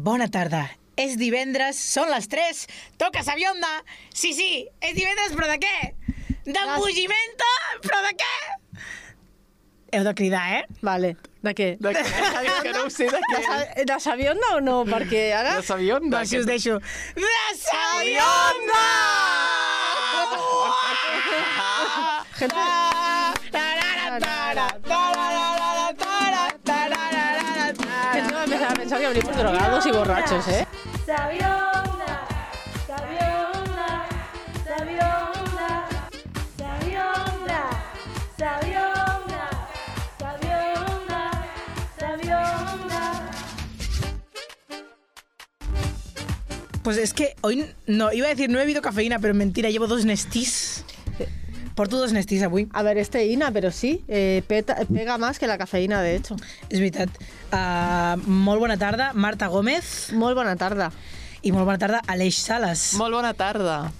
bona tarda. És divendres, són les 3, toca Sabionda. Sí, sí, és divendres, però de què? D'embogimento, però de què? Heu de cridar, eh? Vale, de què? De què? que no ho sé, de De, què? sa de Sabionda o no? Perquè ara... De Sabionda. Va, si us deixo. De Sabionda! Gente... Gente que abrimos drogados y borrachos, ¿eh? Sabionda, Sabionda, Sabionda, Sabionda, Sabionda, Sabionda, Sabionda. Pues es que hoy no, iba a decir no he bebido cafeína, pero mentira, llevo dos Nestís. Porto dos Nestís avui. A ver, es teína, pero sí, eh, peta- pega más que la cafeína, de hecho. És veritat. Uh, molt bona tarda, Marta Gómez. Molt bona tarda. I molt bona tarda, Aleix Sales. Molt bona tarda.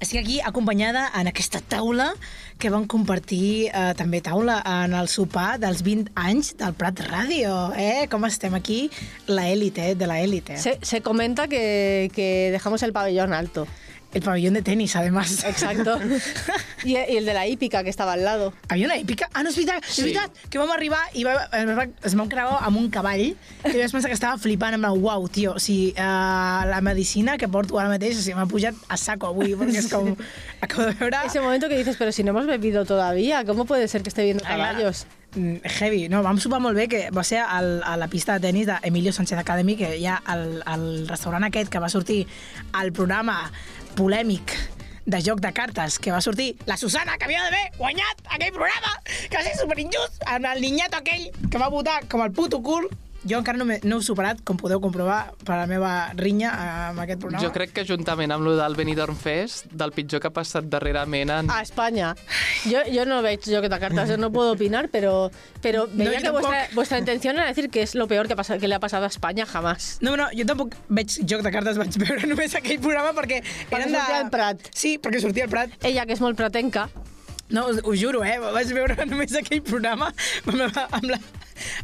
Estic aquí acompanyada en aquesta taula que van compartir eh, també taula en el sopar dels 20 anys del Prat Ràdio. Eh? Com estem aquí? La élite, eh? de la élite. Se, se comenta que, que dejamos el pabellón alto. El pabellón de tenis, además. Exacto. y, el de la hípica que estava al lado. Havia una èpica? Ah, no, veritat, és Sí. veritat, que vam arribar i va, es, va, es vam creuar amb un cavall i vaig pensar que estava flipant, en plan, uau, tio, o sigui, uh, la medicina que porto ara mateix, o sigui, m'ha pujat a saco avui, perquè és com, acabo de veure... Ese momento que dices, pero si no hemos bebido todavía, ¿cómo puede ser que esté viendo caballos? Mm, Heavy. No, vam sopar molt bé, que va ser al, a la pista de tennis d'Emilio Sánchez Academy, que hi ha el, el restaurant aquest que va sortir al programa polèmic de joc de cartes, que va sortir la Susana, que havia d'haver guanyat aquell programa, que va ser superinjust, amb el niñato aquell que va votar com el puto cul. Jo encara no, no he superat, com podeu comprovar, per la meva rinya amb aquest programa. Jo crec que juntament amb lo del Benidorm Fest, del pitjor que ha passat darrerament en... A España. Yo, yo no que te cartas, yo no puedo opinar, pero, pero veía yo que vuestra, tampoco. vuestra intención era decir que es lo peor que, pasa, que le ha pasado a España jamás. No, no, jo tampoc veig joc de cartes, vaig veure només aquell programa perquè Perquè eren de... sortia el Prat. Sí, perquè sortia el Prat. Ella, que és molt pratenca, No, us, ho juro, eh? Vaig veure només aquell programa amb, la, amb, la,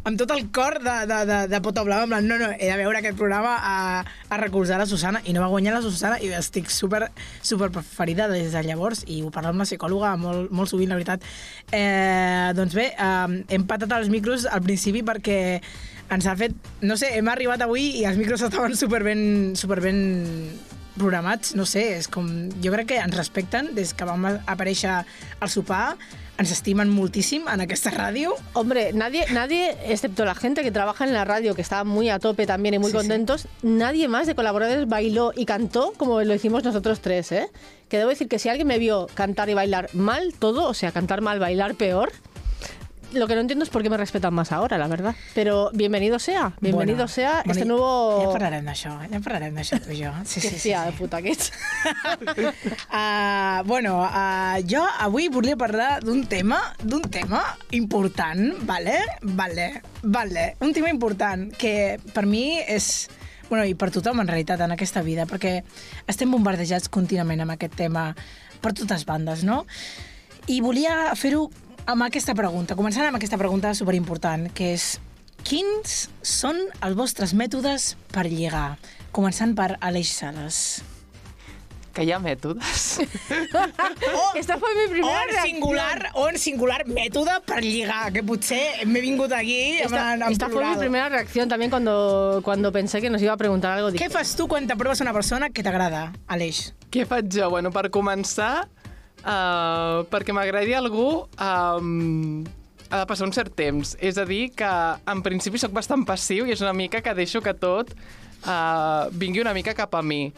amb tot el cor de, de, de, de pota blava, en plan, no, no, he de veure aquest programa a, a recolzar la Susana, i no va guanyar la Susana, i estic super, super preferida des de llavors, i ho parlo amb la psicòloga molt, molt sovint, la veritat. Eh, doncs bé, eh, hem patat els micros al principi perquè ens ha fet... No sé, hem arribat avui i els micros estaven super ben, super ben programats, no sé, és com... Jo crec que ens respecten des que vam aparèixer al sopar, ens estimen moltíssim en aquesta ràdio. hombre, nadie, nadie, excepto la gente que trabaja en la radio, que está muy a tope también y muy Sí, sí. contentos, nadie más de colaboradores bailó y cantó como lo hicimos nosotros tres, ¿eh? Que debo decir que si alguien me vio cantar y bailar mal todo, o sea, cantar mal, bailar peor, lo que no entiendo es por qué me respetan más ahora, la verdad. Pero bienvenido sea, bienvenido Bueno, sea bueno, este Ja nuevo... parlarem d'això, ja parlarem d'això tu i jo. Sí, Que sí, sí. fia sí. de puta que ets. Uh, bueno, uh, jo avui volia parlar d'un tema, d'un tema important, vale? Vale, vale. Un tema important que per mi és bueno, i per tothom en realitat en aquesta vida, perquè estem bombardejats contínuament amb aquest tema per totes bandes, no? I volia fer-ho amb aquesta pregunta, començant amb aquesta pregunta superimportant, que és quins són els vostres mètodes per lligar? Començant per Aleix Sales. Que hi ha mètodes. Esta fue mi O primera en reacción. singular, o en singular mètode per lligar, que potser m'he vingut aquí Esta, en, en esta fue mi primera reacción también cuando, cuando pensé que nos iba a preguntar algo. Què fas tu quan t'aproves una persona que t'agrada, Aleix? Què faig jo? Bueno, per començar, uh, perquè m'agradi algú, um, ha de passar un cert temps. És a dir, que en principi sóc bastant passiu i és una mica que deixo que tot uh, vingui una mica cap a mi.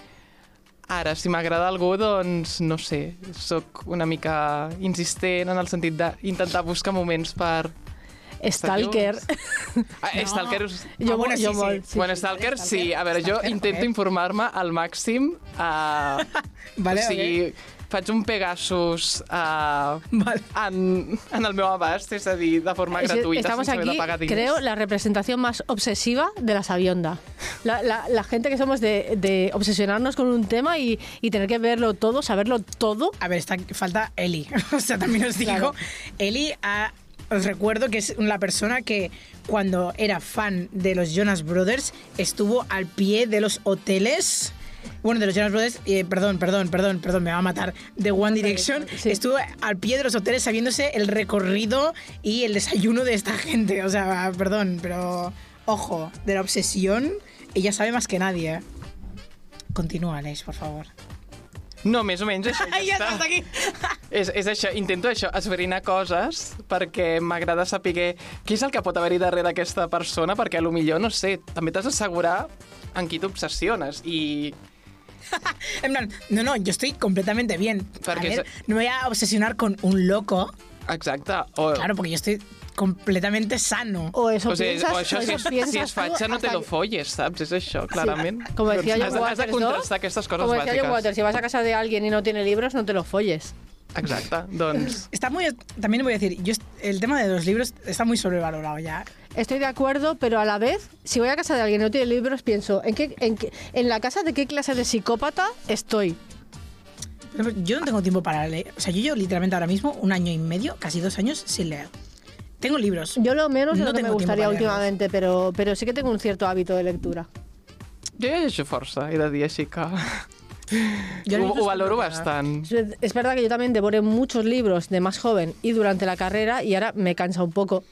Ara, si m'agrada algú, doncs, no sé, sóc una mica insistent en el sentit d'intentar buscar moments per... Stalker. Ah, no. Stalker... us- Jo, Ah, bueno, jo sí, sí. molt. Sí, bueno, Stalker, sí. A veure, jo Stalker, intento informar-me al màxim. Uh, Vale, o sigui, faig un Pegasus uh, Vale. en, en el meu abast, és a dir, de forma Es- gratuïta, Estamos sense haver aquí, de pagar diners. creo, la representación más obsesiva de la sabionda. La, la- la gente que somos de, de obsesionarnos con un tema y, y tener que verlo todo, saberlo todo. A ver, está, falta Eli. o sea, también os digo, Claro. Eli ha os recuerdo que es la persona que cuando era fan de los Jonas Brothers estuvo al pie de los hoteles. Bueno, de los Jonas Brothers, eh, perdón, perdón, perdón, perdón, me va a matar. De One Direction, sí. estuvo al pie de los hoteles sabiéndose el recorrido y el desayuno de esta gente. O sea, perdón, pero ojo, de la obsesión, ella sabe más que nadie. ¿eh? Continúa, Aleix, por favor. No, més o menys això ja ja està. aquí. És, és això, intento això, esbrinar coses perquè m'agrada saber què és el que pot haver-hi darrere aquesta persona, perquè a lo millor, no sé, també t'has d'assegurar en qui t'obsessiones i En plan, no, no, yo estoy completamente bien. A Porque ver, se- no me voy a obsesionar con un loco, exacte, o, claro, porque yo estoy completamente sano. O eso o, piensas, o això, o si eso piensas si és fatxa, no te lo folles, saps? És això, clarament. Como decía John has, de- has Waters, de ¿no? contrastar aquestes coses Como decía John. Waters, si vas a casa de alguien y no tiene libros, no te los folles. Exacte, doncs... Está muy. También voy a decir, yo, el tema de los libros está muy sobrevalorado ya. Estoy de acuerdo, pero a la vez, si voy a casa de alguien y no tiene libros, pienso, ¿en, qué, en, qué- en la casa de qué clase de psicópata estoy? Yo no tengo tiempo para leer. O sea, yo llevo literalmente ahora mismo un año y medio, casi dos años, sin leer. Tengo libros. Yo lo menos de No lo que me gustaría últimamente, pero, pero sí que tengo un cierto hábito de lectura. Força, he de dir, així que... Yo ho valoro tampoco, bastant. Es es verdad que yo también devoré muchos libros de más joven y durante la carrera y ahora me cansa un poco,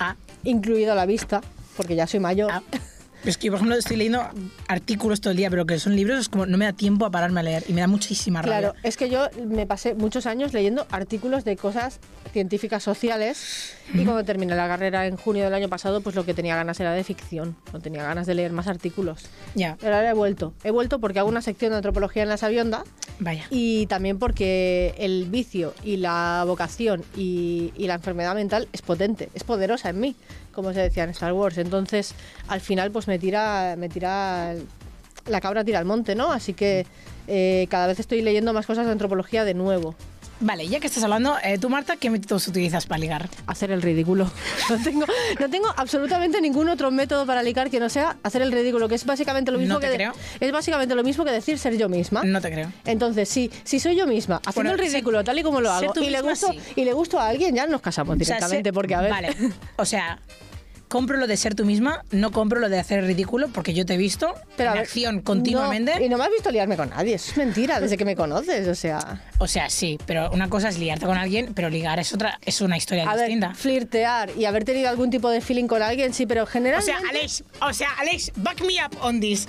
Ah, incluido la vista, porque ya soy mayor. ah. Es que, por ejemplo, estoy leyendo artículos todo el día, pero que son libros, es como no me da tiempo a pararme a leer y me da muchísima rabia. Claro, es que yo me pasé muchos años leyendo artículos de cosas científicas sociales y cuando terminé la carrera en junio del año pasado, pues lo que tenía ganas era de ficción, no tenía ganas de leer más artículos. Ya, Pero ahora he vuelto, he vuelto porque hago una sección de antropología en la Sabionda vaya. y también porque el vicio y la vocación y, y la enfermedad mental es potente, es poderosa en mí, como se decía en Star Wars. Entonces, al final, pues me tira, me tira la cabra tira al monte, ¿no? Así que eh, cada vez estoy leyendo más cosas de antropología de nuevo. Vale, ya que estás hablando, eh, tú, Marta, ¿qué métodos utilizas para ligar? Hacer el ridículo. No tengo, no tengo absolutamente ningún otro método para ligar que no sea hacer el ridículo, que es básicamente lo mismo No te que creo. es básicamente lo mismo que decir ser yo misma. No te creo. Entonces, sí, si soy yo misma, haciendo Bueno, el ridículo ser- tal y como lo hago, y le, gusto, sí. y le gusto a alguien, ya nos casamos O sea, directamente, ser- porque a ver... Vale, o sea, compro lo de ser tú misma, no compro lo de hacer el ridículo, porque yo te he visto Pero en ver, acción continuamente. no, y no me has visto liarme con nadie, eso es mentira, desde que me conoces, o sea... O sea, sí, pero una cosa es liarte con alguien, pero ligar es otra, es una historia A ver, distinta. flirtear y haber tenido algún tipo de feeling con alguien, sí, pero O generalmente... sea, Alex, o sea, Alex, back me up on this.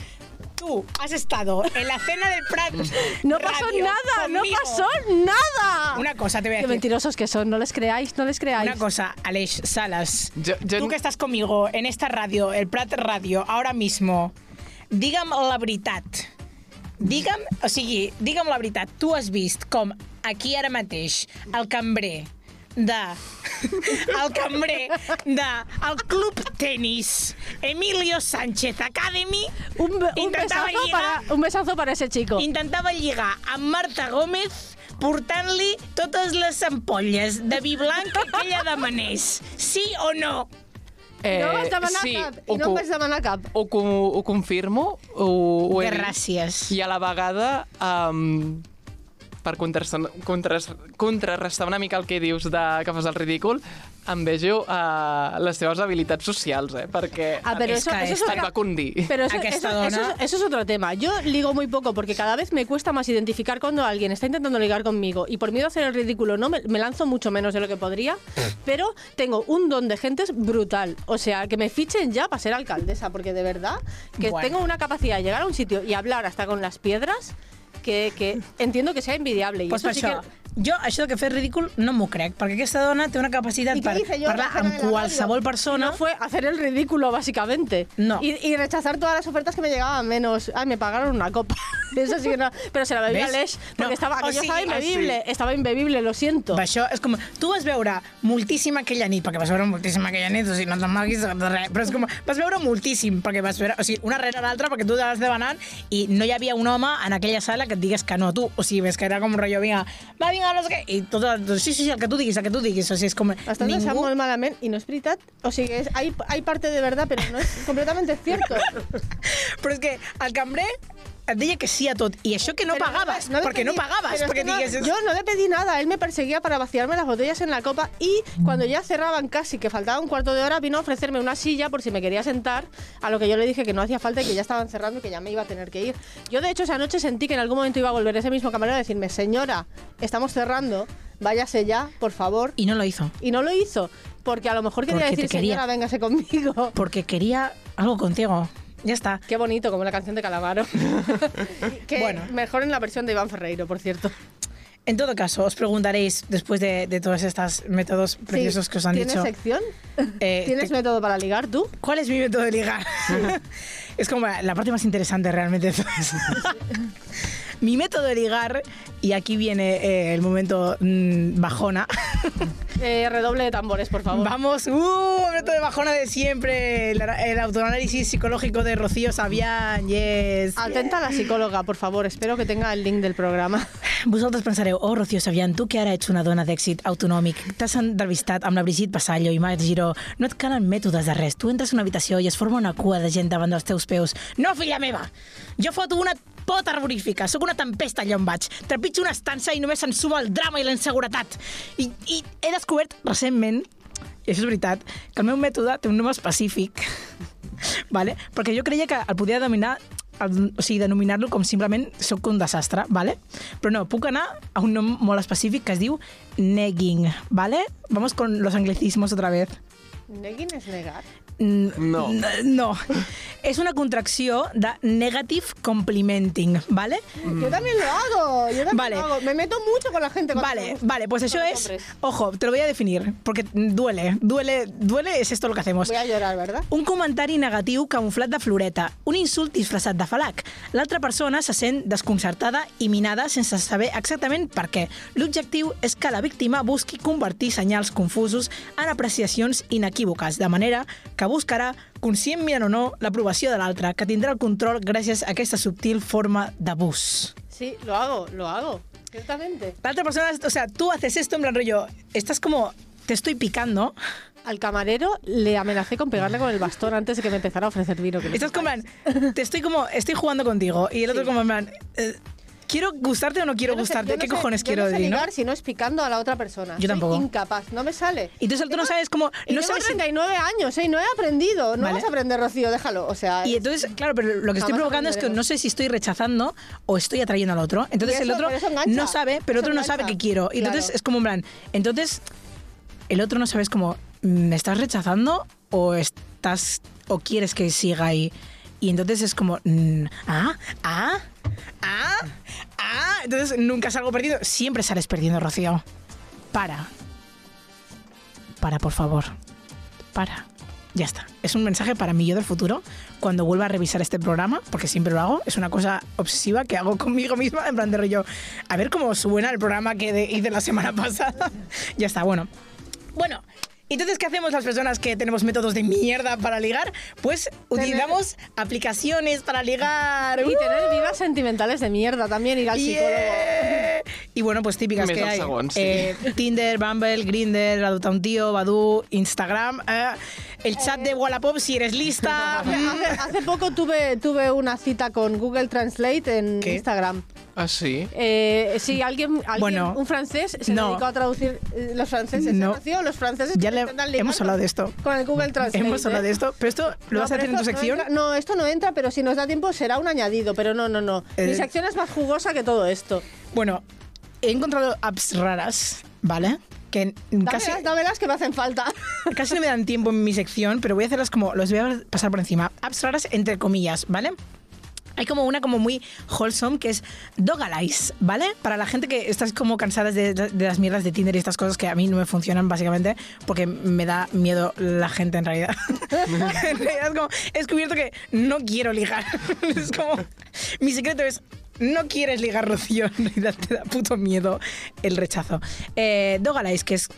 Tú has estado en la cena del Prat. no pasó Radio nada, no conmigo. pasó nada. Una cosa te voy a Qué decir. mentirosos que son, no les creáis, no les creáis. Una cosa, Alex Salas. Jo- jo- Tu que estàs conmigo en esta ràdio, el Prat Ràdio, ara mismo, digue'm la veritat. Digue'm, o sigui, digue'm la veritat. Tu has vist com aquí ara mateix el cambrer de... El cambrer de el Club Tenis Emilio Sánchez Academy un, be- un intentava besazo lligar, para, un besazo para ese chico. intentava lligar amb Marta Gómez portant-li totes les ampolles de vi blanc que ella demanés. Sí o no? Eh, no vas demanar sí, cap, ho, i no em vaig demanar cap. ho, co- ho confirmo, ho, ho he dit. Gràcies. I a la vegada, um, per contrarrestar una mica el que dius de que fas el ridícul, em vejo uh, les teves habilitats socials, eh? Perquè Ah, pero Es eso, que eso va. Pero eso, Aquesta eso- eso dona- eso es otro tema. Yo ligo muy poco porque cada vez me cuesta más identificar cuando alguien está intentando ligar conmigo y por miedo a hacer el ridículo no me, me lanzo mucho menos de lo que podría, pero tengo un don de gentes brutal. O sea, que me fichen ya para ser alcaldesa, porque de verdad que Bueno. tengo una capacidad de llegar a un sitio y hablar hasta con las piedras que, que entiendo que sea envidiable. Y Pues eso sí que- jo això de que fer ridícul no m'ho crec, perquè aquesta dona té una capacitat ¿Y qué per parlar amb qualsevol persona. No fue hacer el ridículo, básicamente. No. Y, y rechazar todas las ofertas que me llegaban, menos. Ay, me pagaron una copa. Eso sí que no. Pero se la bebí a ¿Ves? Lesh porque No, estaba, o aquello sigui- estaba ah, imbebible. Estaba imbebible, lo siento. Això és com... Tu vas veure moltíssim aquella nit, perquè vas veure moltíssim aquella nit, o sigui, no te'n malguis de res, però és com... Vas veure moltíssim, perquè vas veure... O sigui, una rere l'altra, perquè tu t'has demanant i no hi havia un home en aquella sala que et digués que no, tu. O sigui, ves que era com un rotllo, vinga, va, vinga, no sé què, i tot, tot, sí, sí, sí, el que tu diguis, el que tu diguis, o sigui, és com... Pensando Ningú... malamente y no es veritat. O que es- hay, hay parte de verdad, pero no es completamente cierto. Però és que el cambrer deia que sí a tot. I això que no Pero pagaves, no pagaves, pero es que no- yo no le pedí nada, él me perseguía para vaciarme las botellas en la copa y cuando ya cerraban casi, que faltaba un cuarto de hora, vino a ofrecerme una silla por si me quería sentar, a lo que yo le dije que no hacía falta y que ya estaban cerrando y que ya me iba a tener que ir. Yo de hecho esa noche sentí que en algún momento iba a volver ese mismo camarero a decirme, señora, estamos cerrando, váyase ya, por favor. Y no lo hizo, Y no lo hizo, porque a lo mejor quería Porque decir, quería. señora, véngase conmigo. porque quería algo contigo. Ya está. Qué bonito, como la canción de Calamaro. que Bueno. mejor en la versión de Iván Ferreiro, por cierto. En todo caso, os preguntaréis, después de, de todos estos métodos preciosos Sí. que os han ¿Tienes dicho, sección? eh, ¿Tienes te- método para ligar tú? ¿cuál es mi método de ligar? es como la parte más interesante realmente de todo eso. Mi método de ligar, y aquí viene eh, el momento mm, bajona. Eh, redoble de tambores, por favor. Vamos, ¡uh! Método de bajona de siempre. El, el autoanálisis psicológico de Rocío Sabián, yes. Atenta a la psicóloga, por favor. Espero que tenga el link del programa. Vosaltres pensareu, oh, Rocío Sabián, tu que ara ets una dona d'èxit autonòmic, t'has entrevistat amb la Brigitte Passallo i Marc Giró, no et calen mètodes de res. Tu entres a una habitació i es forma una cua de gent davant dels teus peus. No, filla meva! Jo foto una pota arborífica, sóc una tempesta allà on vaig. Trepitjo una estança i només se'n suma el drama i la inseguretat. I, I he descobert recentment, i això és veritat, que el meu mètode té un nom específic, vale? perquè jo creia que el podia denominar el, o sigui, denominar-lo com simplement sóc un desastre, vale? però no, puc anar a un nom molt específic que es diu negging, vale? Vamos con los anglicismos otra vez. ¿Negging es negar? Mm, No. No. És una contracció de negative complimenting, vale? Yo también lo hago. Yo también Vale. lo hago. Me meto mucho con la gente. Vale, vale, pues los es... Ojo, te lo voy a definir, porque duele, duele, duele, es esto lo que hacemos. Voy a llorar, ¿verdad? Un comentari negatiu camuflat de floreta, un insult disfressat de falac. L'altra persona se sent desconcertada i minada sense saber exactament per què. L'objectiu és que la víctima busqui convertir senyals confusos en apreciacions inequívoques, de manera que buscarà, conscientment o no, l'aprovació de l'altre, que tindrà el control gràcies a aquesta subtil forma d'abús. Sí, lo hago, lo hago. Ciertamente. La otra persona, o sea, tú haces esto en plan rollo, estás como, te estoy picando, Al camarero le amenacé con pegarle con el bastón antes de que me empezara a ofrecer vino. que Estás como, sepáis. en plan, te estoy como, estoy jugando contigo. Y el otro Sí. como en plan, eh, ¿quiero gustarte o no quiero Yo no sé- gustarte? yo no ¿Qué sé- cojones yo quiero no sé decir, no? ligar si no es picando a la otra persona. Yo Soy tampoco. incapaz, no me sale. Y entonces otro no sabes cómo, no tengo sabes si- 39 años, ¿eh? Y no he aprendido. No Vale. vas a aprender, Rocío, déjalo. O sea, Y entonces, claro, pero lo que estoy Jamás provocando es que aprenderemos. no sé si estoy rechazando o estoy atrayendo al otro. Entonces Y el eso- otro pero eso engancha. no sabe, pero el Eso otro no sabe engancha. que quiero. Y entonces Claro. es como en plan, entonces el otro no sabes como, ¿me estás rechazando o estás o quieres que siga ahí? Y entonces es como, mm, ah, ah, ah, ah. Entonces nunca salgo perdiendo. Siempre sales perdiendo, Rocío. Para. Para, por favor. Para. Ya está. Es un mensaje para mí yo del futuro cuando vuelva a revisar este programa, porque siempre lo hago. Es una cosa obsesiva que hago conmigo misma, en plan de rollo. A ver cómo suena el programa que hice la semana pasada. ya está, bueno. Bueno. Entonces, ¿qué hacemos las personas que tenemos métodos de mierda para ligar? Pues utilizamos aplicaciones para ligar. Y tener vidas sentimentales de mierda también, ir al psicólogo. Yeah. Y bueno, pues típicas que hay. sí. Eh, Tinder, Bumble, Grindr, Adopta un tío, Badoo, Instagram, eh, el chat de Wallapop si eres lista. Hace, hace poco tuve, tuve una cita con Google Translate en ¿Qué? Instagram. Ah, sí? Eh, sí, alguien, alguien Bueno, un francés se no. dedicó a traducir eh, los franceses. ¿eh, No. Rocío? Los franceses Ya le- hemos hablado de esto. Con el Google Translate. Hemos hablado ¿eh? de esto, pero esto lo No, vas a hacer en tu esto no sección. entra- No, esto no entra, pero si nos da tiempo será un añadido, pero no, no, no. Mi Eh, sección es más jugosa que todo esto. Bueno, he encontrado apps raras, ¿vale? Que casi, Dámelas, dámelas que me hacen falta. casi no me dan tiempo en mi sección, pero voy a hacerlas como, los voy a pasar por encima. Apps raras entre comillas, ¿vale? Hay como una como muy wholesome que es Dogalize, ¿vale? Para la gente que estás como cansadas de, de las mierdas de Tinder y estas cosas que a mí no me funcionan básicamente porque me da miedo la gente en realidad. en realidad es como, he descubierto que no quiero ligar. es como, mi secreto es no quieres ligar, Rocío, en realidad te da puto miedo el rechazo. Eh, que es,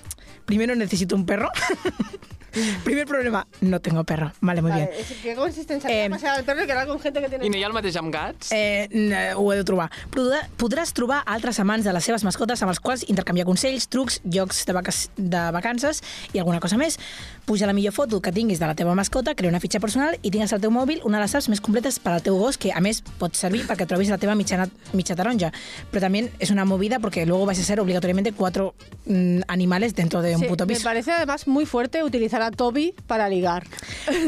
primero necesito un perro. Primer problema, no tengo perro. Vale, muy Vale, bien. ¿Qué consistencia Eh, eh, pasear al perro y quedar con gente que tiene... I no hi ha el mateix amb gats? Eh, n- ho he de trobar. Podrà- Podràs trobar altres amants de les seves mascotes amb els quals intercanviar consells, trucs, jocs de, vaca de vacances i alguna cosa més. Puja la millor foto que tinguis de la teva mascota, crea una fitxa personal i tingues al teu mòbil una de les apps més completes per al teu gos que, a més, pot servir perquè trobis la teva mitjana, mitja taronja. Però també és una movida porque luego vais a ser obligatoriamente cuatro mm, animales dentro de un Sí, puto me piso. parece además muy fuerte utilizar a Toby para ligar.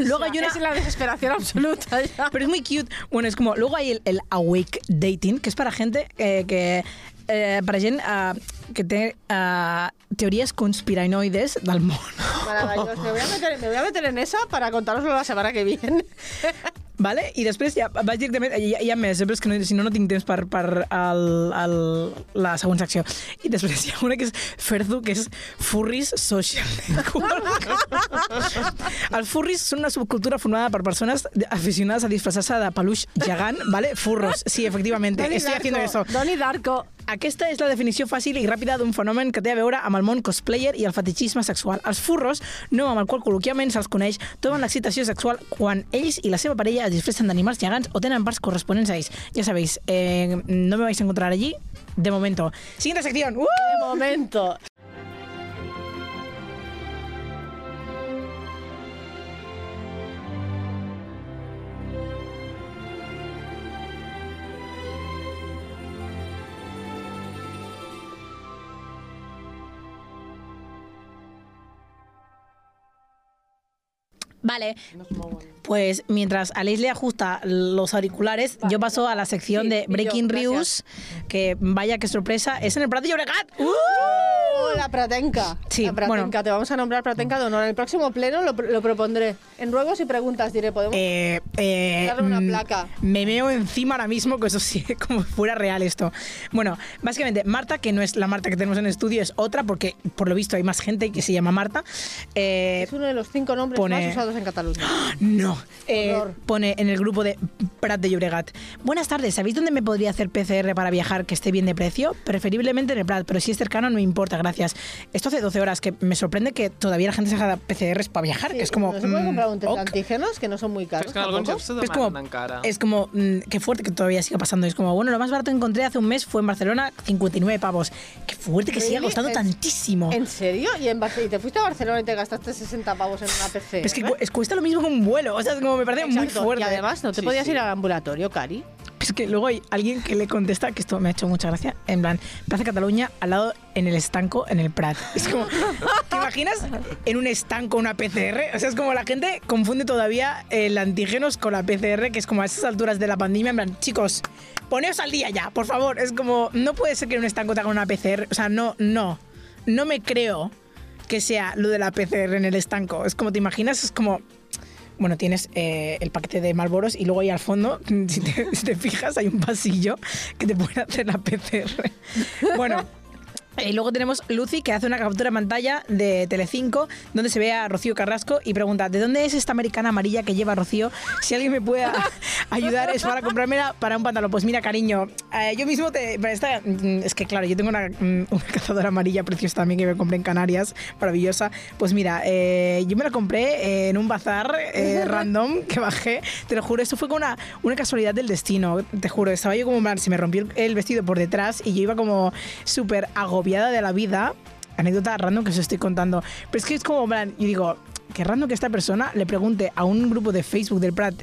Luego hay una- Es la desesperación absoluta ya. Pero es muy cute. Bueno, es como. Luego hay el, el awake dating, que es para gente eh, que. Eh, para gent eh, que té eh, teories conspiranoides del món. Maravilloso. Me voy, a meter, me voy a meter en esa para contároslo la semana que viene. Vale? I després ja vaig directament... Hi, ha- hi ha més, eh, però és que no, si no, no tinc temps per, per el, el, la següent secció. I després hi ha una que és Ferdu, que és Furries Social Network. Els furries són una subcultura formada per persones aficionades a disfressar-se de peluix gegant, ¿vale? Furros, sí, efectivamente, Donnie estoy haciendo eso. Darko, Donnie Darko. Aquesta és la definició fàcil i ràpida d'un fenomen que té a veure amb el món cosplayer i el fetichisme sexual. Els furros, nom amb el qual col·loquialment se'ls coneix, troben l'excitació sexual quan ells i la seva parella es disfressen d'animals gegants o tenen parts corresponents a ells. Ja sabéis, eh, no me vais a encontrar allí de momento. Siguiente sección. ¡Uh! De momento. Vale. Pues mientras Aleix le ajusta los auriculares, yo paso a la sección Sí, de Breaking. News, que vaya que sorpresa, es en el Prat de Llobregat. ¡Uh! Oh, la Pratenca. Sí, la Pratenca. bueno. Te vamos a nombrar Pratenca de honor. En el próximo pleno lo, lo propondré. En ruegos y preguntas diré, ¿podemos? Eh, eh, Darle una mm, placa. Me meo encima ahora mismo, que eso sí, como fuera real esto. Bueno, básicamente, Marta, que no es la Marta que tenemos en el estudio, es otra, porque por lo visto hay más gente que se llama Marta. Eh, es uno de los cinco nombres pone- más usados en Cataluña. no, eh, pone en el grupo de Prat de Llobregat. Buenas tardes, ¿sabéis dónde me podría hacer PCR para viajar que esté bien de precio? Preferiblemente en el Prat, pero si es cercano no me importa, gracias. Esto hace 12 horas que me sorprende que todavía la gente se haga PCRs para viajar, que es como... ¿No se puede comprar un test de antígenos que no son muy caros? És que en alguns tampoco? llocs se Es demanen como, encara. es como, mm, qué fuerte que todavía siga pasando. Es como, bueno, lo más barato que encontré hace un mes fue en Barcelona, 59 pavos. Qué fuerte que siga costando ¿En- tantísimo. ¿En serio? ¿Y, en Barce- y te fuiste a Barcelona y te gastaste 60 pavos en una PC? Es que cu- es, cuesta lo mismo que un vuelo. O sea, es como me parece muy fuerte. Y además, ¿no te Sí, podías sí. ir al ambulatorio, Cari? Es que luego hay alguien que le contesta, que esto me ha hecho mucha gracia, en plan, Plaza Cataluña, al lado, en el estanco, en el Prat. Es como, ¿te imaginas en un estanco una PCR? O sea, es como la gente confunde todavía el antígenos con la PCR, que es como a esas alturas de la pandemia, en plan, chicos, poneos al día ya, por favor. Es como, no puede ser que en un estanco te hagan una PCR. O sea, no, no, no me creo que sea lo de la PCR en el estanco. Es como, ¿te imaginas? Es como, bueno, tienes eh, el paquete de Malboros y luego ahí al fondo, si te, si te fijas, hay un pasillo que te puede hacer la PCR. Bueno. Y luego tenemos Lucy que hace una captura de pantalla de Telecinco donde se ve a Rocío Carrasco y pregunta ¿de dónde es esta americana amarilla que lleva Rocío? Si alguien me puede ayudar es para comprármela para un pantalón. Pues mira, cariño, eh, yo mismo te... esta- mm, es que claro, yo tengo una, mm, una cazadora amarilla preciosa también que me compré en Canarias, maravillosa. Pues mira, eh, yo me la compré eh, en un bazar eh, random que bajé. Te lo juro, esto fue como una, una casualidad del destino. Te juro, estaba yo como, plan, se me rompió el- el vestido por detrás y yo iba como súper agobiada de la vida. Anécdota random que os estoy contando. Pero es que es como, plan, yo digo, qué random que esta persona le pregunte a un grupo de Facebook del Prat.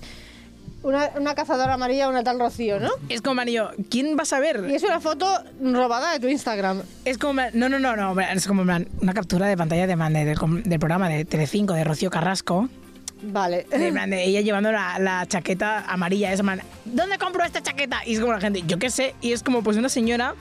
Una, una cazadora amarilla, una tal Rocío, ¿no? Es como, man, y yo, ¿quién va a saber? Y es una foto robada de tu Instagram. Es como, no, no, no, no, es como una captura de pantalla de, de- del, del programa de Telecinco de Rocío Carrasco. Vale. De, de ella llevando la, la chaqueta amarilla, es man, ¿dónde compro esta chaqueta? Y es como la gente, yo qué sé, y es como pues una señora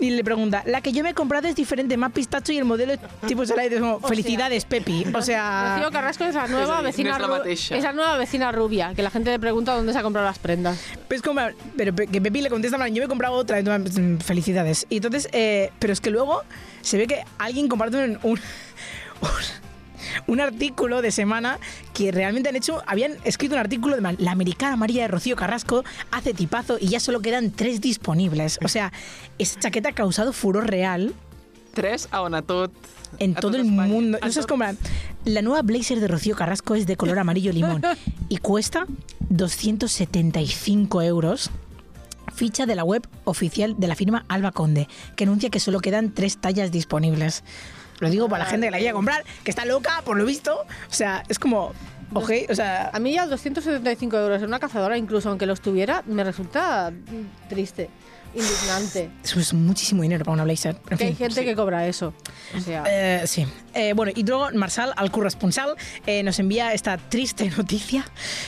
y le pregunta, la que yo me he comprado es diferente, más pistacho y el modelo es tipo Sarai", como, felicidades, Pepi. O sea, Rocío Carrasco es la nueva vecina no es la nueva vecina rubia, que la gente le pregunta dónde se ha comprado las prendas. Pero es como, pero pe- que Pepi le contesta, yo me he comprado otra, tú, pues, mm, felicidades. Y entonces, eh, pero es que luego se ve que alguien comparte un, un, un- un artículo de semana que realmente han hecho, habían escrito un artículo de la americana María de Rocío Carrasco hace tipazo y ya solo quedan tres disponibles. O sea, esa chaqueta ha causado furor real. 3 a on a tot... En a todo el mundo. A Eso es tot- como la nueva Blazer de Rocío Carrasco es de color amarillo limón y cuesta 275 euros. Ficha de la web oficial de la firma Alba Conde, que anuncia que solo quedan tres tallas disponibles. Lo digo para la gente que la quiera comprar, que está loca, por lo visto. O sea, es como, ok, o sea, A mí ya 275 euros en una cazadora, incluso aunque los tuviera, me resulta triste, indignante. eso es muchísimo dinero para una Blazer. En Que hay fin. gente que cobra eso. O sea, Eh, sí. Eh, bueno, y luego Marsal, el corresponsal, eh, nos envia esta triste notícia,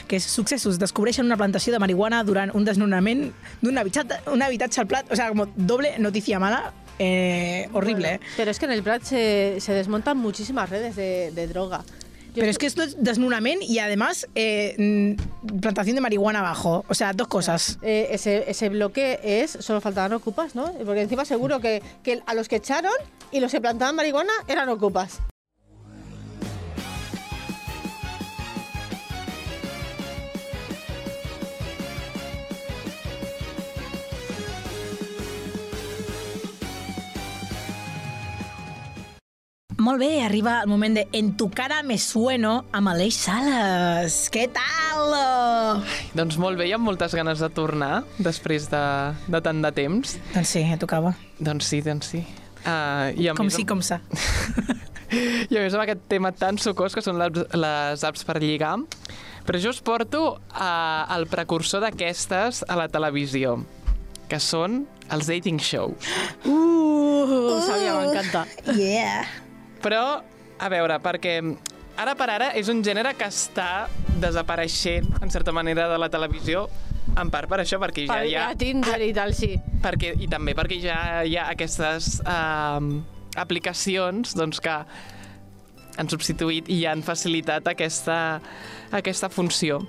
que és successos. Descobreixen una plantació de marihuana durant un desnonament d'un habitatge, un habitatge al plat. O sea, como doble noticia mala, eh, horrible. bueno, eh. pero es que en el Prat se, se desmontan muchísimas redes de, de droga. Yo- Pero es que esto es desnunament y además eh, mm, plantación de marihuana abajo. O sea, dos cosas. Eh, ese, ese bloque es, solo faltaban ocupas, ¿no? Porque encima seguro que, que a los que echaron y los que plantaban marihuana eran ocupas. Molt bé, arriba el moment de En tu cara me sueno amb Aleix Sales. Què tal? Doncs molt bé, i amb moltes ganes de tornar després de, de tant de temps. Doncs sí, ja tocava. Doncs sí, doncs sí. Uh, i Com més, sí, com sa. I a més amb aquest tema tan sucós que són les, les apps per lligar, però jo us porto uh, el precursor d'aquestes a la televisió, que són els dating shows. Uh, Ho sabia, m'encanta. Yeah. Però, a veure, perquè ara per ara és un gènere que està desapareixent, en certa manera, de la televisió, en part per això, perquè ja Per hi ha... Tinder i tal, sí. Perquè, I també perquè ja hi ha aquestes um, aplicacions doncs, que han substituït i han facilitat aquesta, aquesta funció.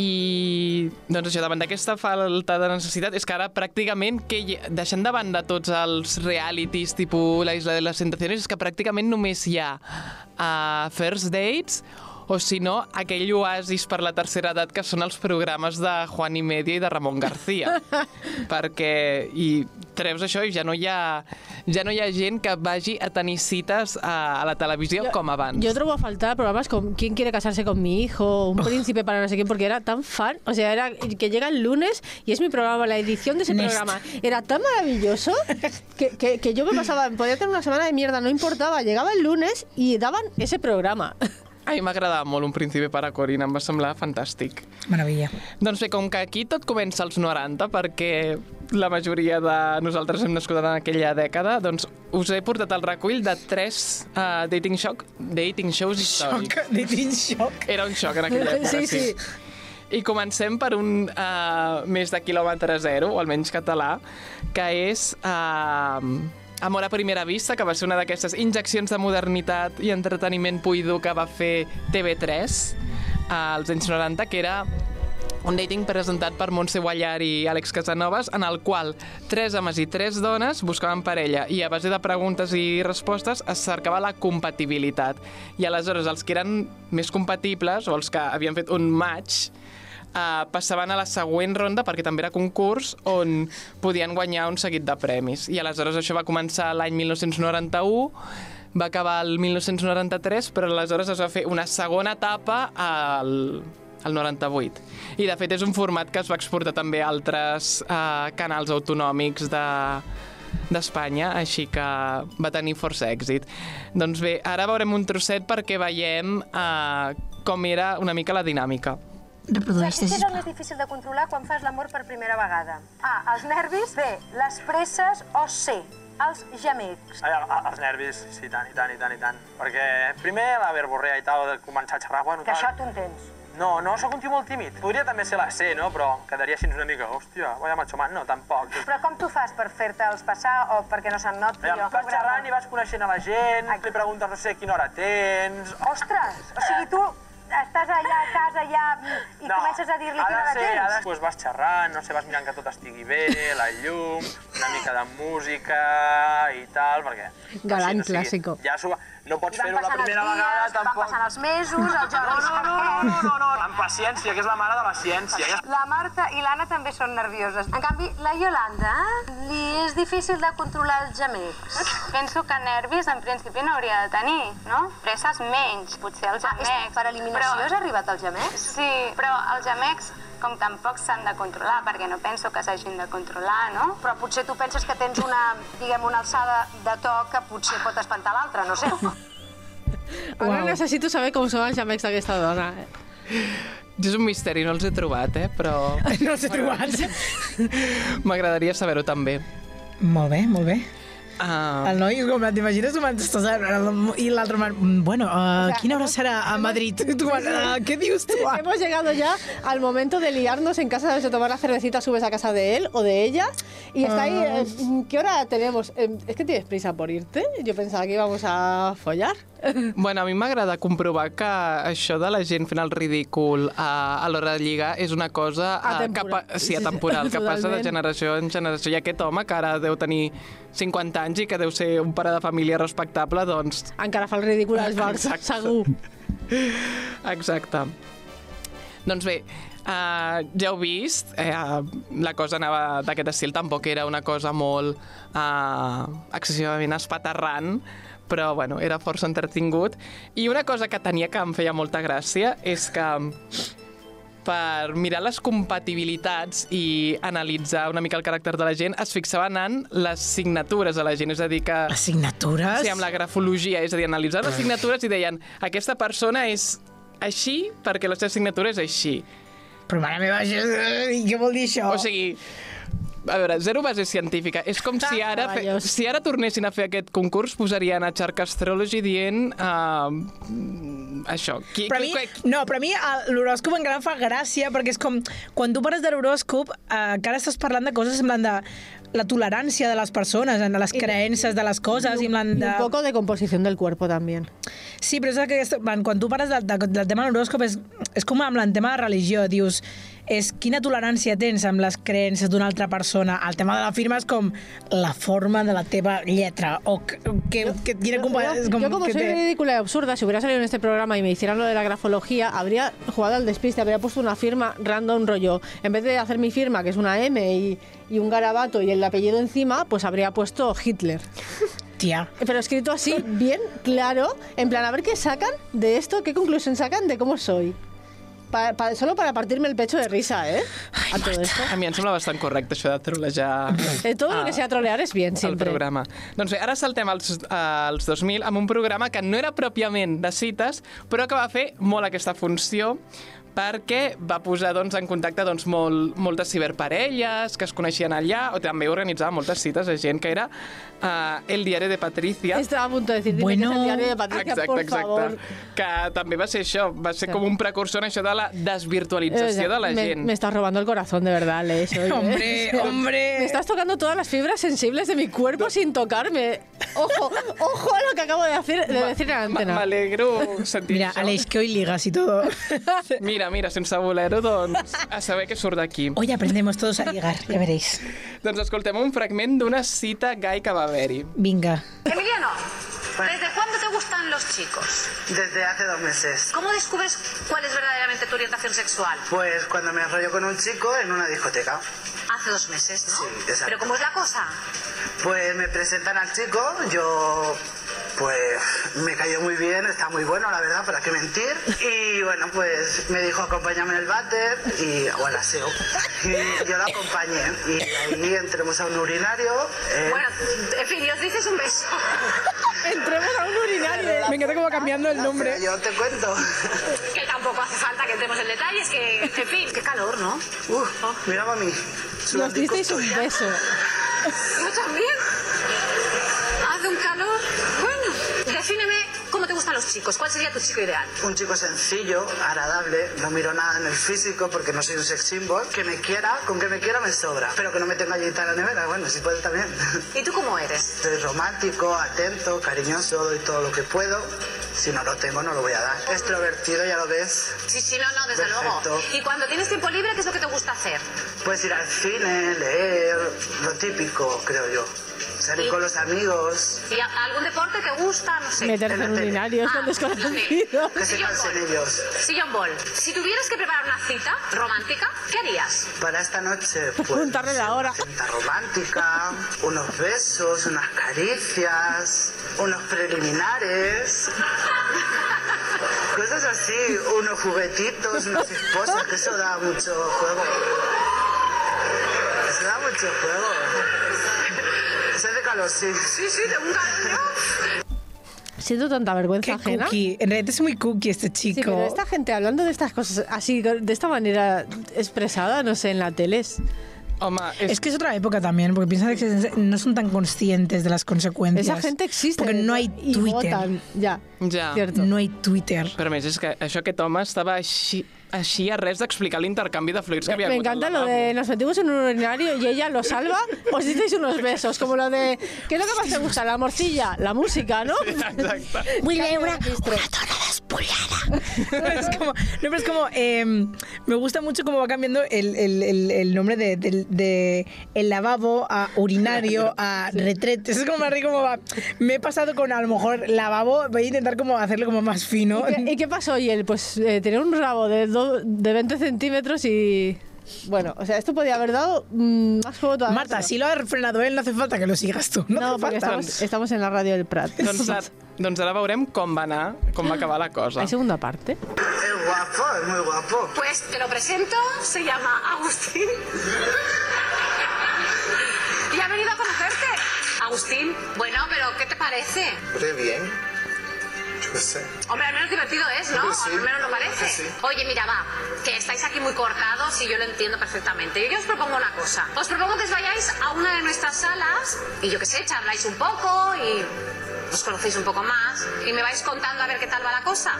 I doncs això, davant d'aquesta falta de necessitat, és que ara pràcticament, que hi, deixant de banda tots els realities tipus La Isla de les Tentaciones, és que pràcticament només hi ha uh, first dates o si no, aquell oasis per la tercera edat que són els programes de Juan y Media i de Ramon García. perquè, i treus això i ja no hi ha, ja no hi ha gent que vagi a tenir cites a, a la televisió Yo- com abans. Yo trobo a faltar programas como ¿Quién quiere casarse con mi hijo? Un príncipe para no sé quién, porque era tan fan. O sea, era que llega el lunes y es mi programa, la edición de ese Next. programa. Era tan maravilloso que, que, que yo me pasaba, podía tener una semana de mierda, no importaba. Llegaba el lunes y daban ese programa. A mi m'agradava molt un príncipe per a Corina, em va semblar fantàstic. Meravella. Doncs bé, com que aquí tot comença als 90, perquè la majoria de nosaltres hem nascut en aquella dècada, doncs us he portat el recull de tres uh, dating, shock, dating shows històrics. Xoc, de dins xoc. Era un xoc en aquella època, Sí, sí. sí. I comencem per un uh, més de quilòmetre zero, o almenys català, que és uh, Amor a primera vista, que va ser una d'aquestes injeccions de modernitat i entreteniment puido que va fer TV3 uh, als anys 90, que era un dating presentat per Montse Guallar i Àlex Casanovas, en el qual tres homes i tres dones buscaven parella i a base de preguntes i respostes es cercava la compatibilitat. I aleshores els que eren més compatibles o els que havien fet un match uh, passaven a la següent ronda perquè també era concurs on podien guanyar un seguit de premis. I aleshores això va començar l'any 1991 va acabar el 1993, però aleshores es va fer una segona etapa al, al 98. I, de fet, és un format que es va exportar també a altres eh, canals autonòmics de d'Espanya, així que va tenir força èxit. Doncs bé, ara veurem un trosset perquè veiem eh, com era una mica la dinàmica. Reprodueix-te, Què és el sisplau. més difícil de controlar quan fas l'amor per primera vegada? A. Els nervis. B. Les presses. O C. Els gemecs. Ai, a- els nervis, sí, tant, i tant, i tant, i tant. Perquè primer la verborrea i tal, de començar a xerrar, bueno, Que tal. això tu entens. No, no, sóc un tio molt tímid. Podria també ser la C, no? Però quedaria així una mica, hòstia, vaya macho man. No, tampoc. Però com tu fas per fer-te'ls passar o perquè no se'n noti? Aviam, vas xerrant i vas coneixent a la gent, Ai. li preguntes, no sé, quina hora tens... Ostres, o sigui, tu estàs allà a casa ja i comences a dir-li quina hora tens? de... Pues vas xerrant, no sé, vas mirant que tot estigui bé, la llum, una mica de música i tal, perquè... Galán o sigui, clásico. Ja s'ho No pots van fer-ho la els primera dies, vegada, van tampoc. passant els mesos, el No, Jordi no, no, no, no, no, amb paciència, que és la mare de la ciència. La Marta i l'Anna també són nervioses. En canvi, la Yolanda li és difícil de controlar els gemecs. Penso que nervis en principi no hauria de tenir, no? Presses menys, potser els Ah, gemecs. per eliminació has arribat als gemecs? Sí, però els gemecs com tampoc s'han de controlar, perquè no penso que s'hagin de controlar, no? Però potser tu penses que tens una, diguem, una alçada de to que potser pot espantar l'altre, no sé. Ara Uau. necessito saber com són els gemecs d'aquesta dona. eh? És un misteri, no els he trobat, eh? Però No els he trobat. m'agradaria saber-ho també. molt bé, molt bé. Uh, El noi, com t'imagines, tu estàs i l'altre bueno, uh, quina hora serà a Madrid? Tu, uh, què dius tu? Ah, Hemos llegado ya al momento de liarnos en casa, de tomar la cervecita, subes a casa de él o de ella y está ahí. eh, ¿Qué hora tenemos? Eh, ¿Es que tienes prisa por irte? Yo pensaba que íbamos a follar. Bueno, a mi m'agrada comprovar que això de la gent fent el ridícul a, a l'hora de lligar és una cosa eh, que, Atemporal. pa- sí, atemporal, que passa de generació en generació. I aquest home, que ara deu tenir 50 anys i que deu ser un pare de família respectable, doncs Encara fa el ridícul als bars, Exacte. segur. Exacte. Doncs bé, uh, ja heu vist, eh, la cosa anava d'aquest estil, tampoc era una cosa molt uh, excessivament espaterrant, però bueno, era força entretingut. I una cosa que tenia que em feia molta gràcia és que per mirar les compatibilitats i analitzar una mica el caràcter de la gent, es fixaven en les signatures de la gent, és a dir que... Les signatures? Sí, amb la grafologia, és a dir, analitzar les signatures i deien aquesta persona és així perquè la seva signatura és així. Però mare meva, això, i què vol dir això? O sigui, a veure, zero base científica. És com si ara, fe, si ara tornessin a fer aquest concurs, posarien a Chark Astrology dient uh, això. Qui, Però a mi, qui- no, però a mi el- l'horòscop encara em fa gràcia perquè és com, quan tu parles de l'horòscop, eh, encara estàs parlant de coses semblant de la tolerància de les persones, en les creences de les coses, i Y de... un poco de composición del cuerpo también. Sí, però és que quan tu parles del, del, del tema de l'horòscop és, és com amb el tema de religió, dius, és quina tolerància tens amb les creences d'una altra persona. El tema de la firma és com la forma de la teva lletra, o que, que, que quina compa... Yo, como que soy té- ridícula y absurda, si hubiera salido en este programa y me hicieran lo de la grafología, habría jugado al despiste, habría puesto una firma random rollo. En vez de hacer mi firma, que es una M y, y un garabato y el apellido encima, pues habría puesto Hitler. Tia. Pero escrito así, bien claro, en plan, a ver qué sacan de esto, qué conclusión sacan de cómo soy. Pa- pa- solo para partirme el pecho de risa, ¿eh? A todo esto. A mi em sembla bastant correcte això de trolejar Eh, todo lo que sea trolear es bien el siempre. programa. Doncs bé, ara saltem als, als 2000 amb un programa que no era pròpiament de cites, però que va fer molt aquesta funció perquè va posar doncs, en contacte doncs, molt, moltes ciberparelles que es coneixien allà, o també organitzava moltes cites de gent que era uh, el diari de Patricia. Estaba a punto de decir, dime Bueno. que el diario de Patricia, exacte, por exacte. favor. Que també va ser això, va ser Sí. com un precursor en això de la desvirtualització de la me, gent. me estás robando el corazón, de verdad, Leis. oye. Hombre, hombre. Me estás tocando todas las fibras sensibles de mi cuerpo sin tocarme. Ojo, ojo a lo que acabo de, hacer, de decir en la antena. M'alegro sentir Mira, això. Aleix, que hoy ligas y todo. Mira, mira, sense voler-ho, doncs, a saber què surt d'aquí. Hoy aprendemos todos a ligar, ya veréis. Doncs escoltem un fragment d'una cita gai que va haver-hi. Venga. Emiliano, ¿desde cuándo te gustan los chicos? Desde hace dos meses. ¿Cómo descubres cuál es verdaderamente tu orientación sexual? Pues cuando me enrollo con un chico en una discoteca. Hace dos meses, ¿no? Sí, exacto. Pero ¿cómo es la cosa? Pues me presentan al chico, yo pues me cayó muy bien, está muy bueno la verdad, para qué mentir. Y bueno, pues me dijo acompáñame en el váter y o al aseo. Y yo lo acompañé. Y ahí entremos a un urinario. eh, Bueno, en fin, y os dices un beso. Entremos a un urinario. Me encanta como cambiando el nombre. yo te cuento. Que tampoco hace falta que entremos en detalles, que, en fin, qué calor, ¿no? Uf, mira mami. Nos disteis un beso. Yo también. Defíneme cómo te gustan los chicos. ¿Cuál sería tu chico ideal? Un chico sencillo, agradable, no miro nada en el físico porque no soy un sex symbol. Que me quiera, con que me quiera me sobra. Pero que no me tenga allí en la nevera, bueno, si puede también. ¿Y tú cómo eres? Soy romántico, atento, cariñoso, doy todo lo que puedo. Si no lo tengo, no lo voy a dar. Extrovertido, ya lo ves. Sí, sí, no, no, desde Perfecto. luego. Y cuando tienes tiempo libre, ¿qué es lo que te gusta hacer? Puedes ir al cine, leer, lo típico, creo yo. Salir con los amigos, ¿Y algún deporte te gusta? No sé. Meterse en urinarios con Ah, desconocidos. que se cansen ellos. Sillón ball. Si tuvieras que preparar una cita romántica, ¿qué harías? Para esta noche, pues, Juntarle la hora. una cinta romántica, unos besos, unas caricias, unos preliminares, cosas así, unos juguetitos, unas esposas, que eso da mucho juego. Eso da mucho juego. Calor, sí. Sí, sí, de un cariño. Siento tanta vergüenza Qué ajena. cookie. En realidad es muy cookie este chico. Sí, pero esta gente hablando de estas cosas así, de esta manera expresada, no sé, en la tele es... Home, és, Es que es otra época también, porque piensan que no son tan conscientes de las consecuencias. Esa gente existe. Porque no hay y Twitter. votan, Ya, Ja. cierto. No hay Twitter. Però a més, és que això aquest home estava així, així a res d'explicar l'intercanvi de fluids que havia Me hagut al encanta lo de nos metimos en un urinario y ella lo salva, os disteis unos besos, como lo de ¿qué es lo que más te gusta? La morcilla, la música, ¿no? Exacte. Vull veure una dona despullada. es como, no, pero es como, eh, me gusta mucho cómo va cambiando el, el, el, el nombre de, del- de el lavabo a urinario a retrete. Es como más rico, como va. Me he pasado con a lo mejor lavabo, voy a intentar como hacerlo como más fino. ¿Y qué, y qué pasó? Y él, pues eh, tenía un rabo de, do- de 20 centímetros y... Bueno, o sea, esto podía haber dado mm, más juego todavía. Marta, si lo ha frenado él, no hace falta que lo sigas tú. No, No, hace porque falta. estamos, estamos en la radio del Prat. Doncs, ara, doncs ara veurem com va anar, com va acabar la cosa. ¿Hay segunda parte? Es guapo, es muy guapo. Pues te lo presento, se llama Agustín. Y ha venido a conocerte. Agustín, bueno, pero ¿qué te parece? Hombre, bien. Yo qué sé. Hombre, al menos divertido es, ¿no? Sí. Al menos lo parece. Sí. Oye, mira, va, que estáis aquí muy cortados y yo lo entiendo perfectamente. Yo os propongo una cosa. Os propongo que os vayáis a una de nuestras salas y yo qué sé, charláis un poco y os conocéis un poco más y me vais contando a ver qué tal va la cosa.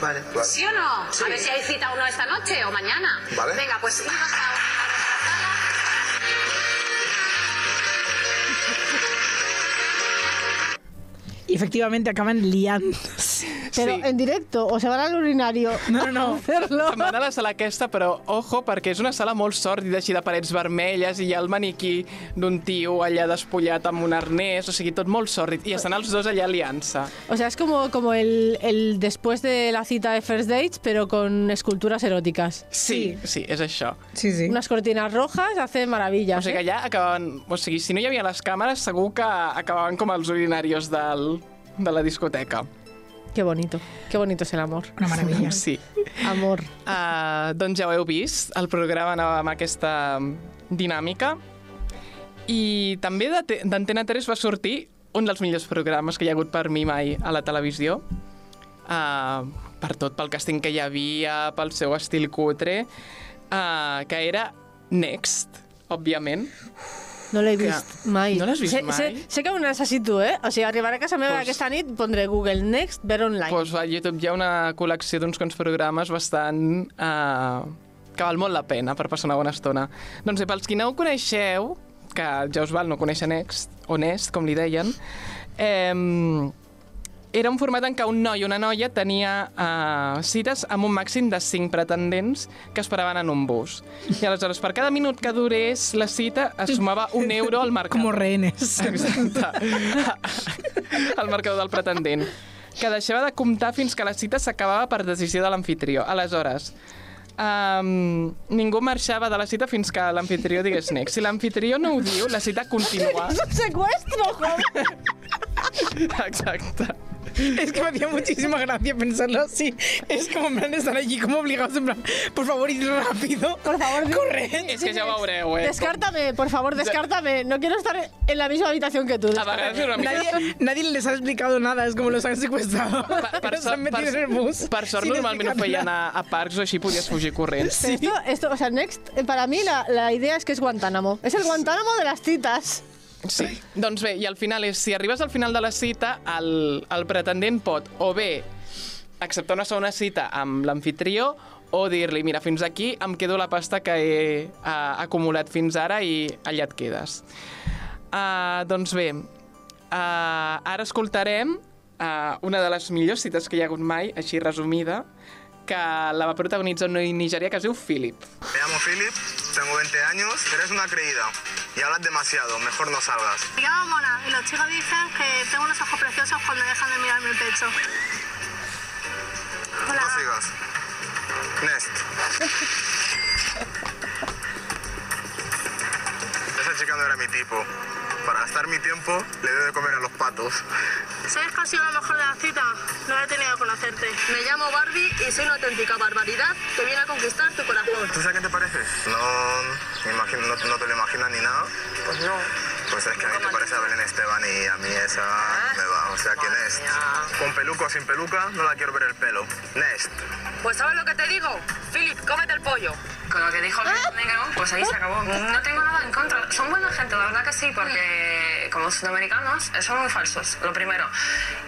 Vale. Vale. ¿Sí o no? Sí. A ver si hay cita o no esta noche o mañana. Vale. Venga, pues iros a. Y efectivamente acaban liándose. Pero Sí. en directo, o se van al urinario No, no, no. a. Se'n van a la sala aquesta, però ojo, perquè és una sala molt sòrdida, així de parets vermelles, i hi ha el maniquí d'un tio allà despullat amb un arnès, o sigui, tot molt sòrdid, i estan els dos allà liant-se. O sea, es como, como el, el después de la cita de First Dates, pero con esculturas eróticas. Sí, sí, és això. Sí, sí. Unas cortinas rojas hacen maravillas. O sigui que ¿eh? allà acabaven... O sigui, si no hi havia les càmeres, segur que acabaven com els urinarios del, de la discoteca. Qué bonito, qué bonito es el amor. Una maravilla. Sí. Amor. Uh, doncs ja ho heu vist, el programa anava amb aquesta dinàmica i també d'Antena 3 va sortir un dels millors programes que hi ha hagut per mi mai a la televisió uh, per tot, pel càsting que hi havia, pel seu estil cutre, uh, que era Next, òbviament. No lo he Que- mai. No l'has vist sé, mai? Sé, sé que una necessito, eh? O sigui, arribaré a casa meva Pues- aquesta nit, pondré Google Next, ver online. Pues a YouTube hi ha una col·lecció d'uns quants programes bastant... Uh, que val molt la pena per passar una bona estona. Doncs bé, pels qui no ho coneixeu, que ja us val no conèixer Next, o Nest, com li deien, eh, era un format en què un noi i una noia tenia uh, cites amb un màxim de 5 pretendents que esperaven en un bus. I aleshores, per cada minut que durés la cita, es sumava un euro al marcador. Como rehenes. Exacte. El marcador del pretendent. Que deixava de comptar fins que la cita s'acabava per decisió de l'anfitrió. Aleshores, um, ningú marxava de la cita fins que l'anfitrió digués next. Si l'anfitrió no ho diu, la cita continua. ¡Es un secuestro, joder! Exacte. Es que me hacía muchísima gracia pensarlo así. Es como, en plan, estar allí como obligados, en plan, por favor, id rápido. Por favor, corre. És que ja ho veureu, eh? Descártame, por favor, descártame. No quiero estar en la misma habitación que tú. A. Nadie, nadie les ha explicado nada, es como los han secuestrado. Per, per, los han metido en el bus. per, sort normalment ho feien a, a parcs o així podies fugir corrents. Pero Esto, esto, o sea, Next, para mí la, la idea es que es Guantánamo. Es el Guantánamo de las citas. Sí. Doncs bé, i al final és, si arribes al final de la cita, el, el pretendent pot o bé acceptar una segona cita amb l'anfitrió o dir-li, mira, fins aquí em quedo la pasta que he uh, acumulat fins ara i allà et quedes. Uh, doncs bé, uh, ara escoltarem uh, una de les millors cites que hi ha hagut mai, així resumida, que la va protagonitzar un noi nigerià que es diu Philip. Me llamo Philip, Tengo 20 años, eres una creída y hablas demasiado, mejor no salgas. Me llamo Mona y los chicos dicen que tengo unos ojos preciosos cuando dejan de mirarme el pecho. Hola. No sigas. Nest. Esa chica no era mi tipo. Para gastar mi tiempo, le doy de comer a los patos. ¿Sabes que ha sido lo mejor de la cita? No he tenido que conocerte. Me llamo Barbie y soy una auténtica barbaridad que viene a conquistar tu corazón. ¿Tú sabes qué te pareces? No, me imagino, no, no te lo imaginas ni nada. Pues no. Pues es que a mí te parece a Belén Esteban y a mí esa me va. O sea que Nest. Con peluca o sin peluca, no la quiero ver el pelo. Nest. Pues ¿sabes lo que te digo? Philip, cómete el pollo. Con lo que dijo el negro, pues ahí se acabó. No tengo nada en contra. Son buena gente, la verdad que sí, porque como sudamericanos son muy falsos, lo primero.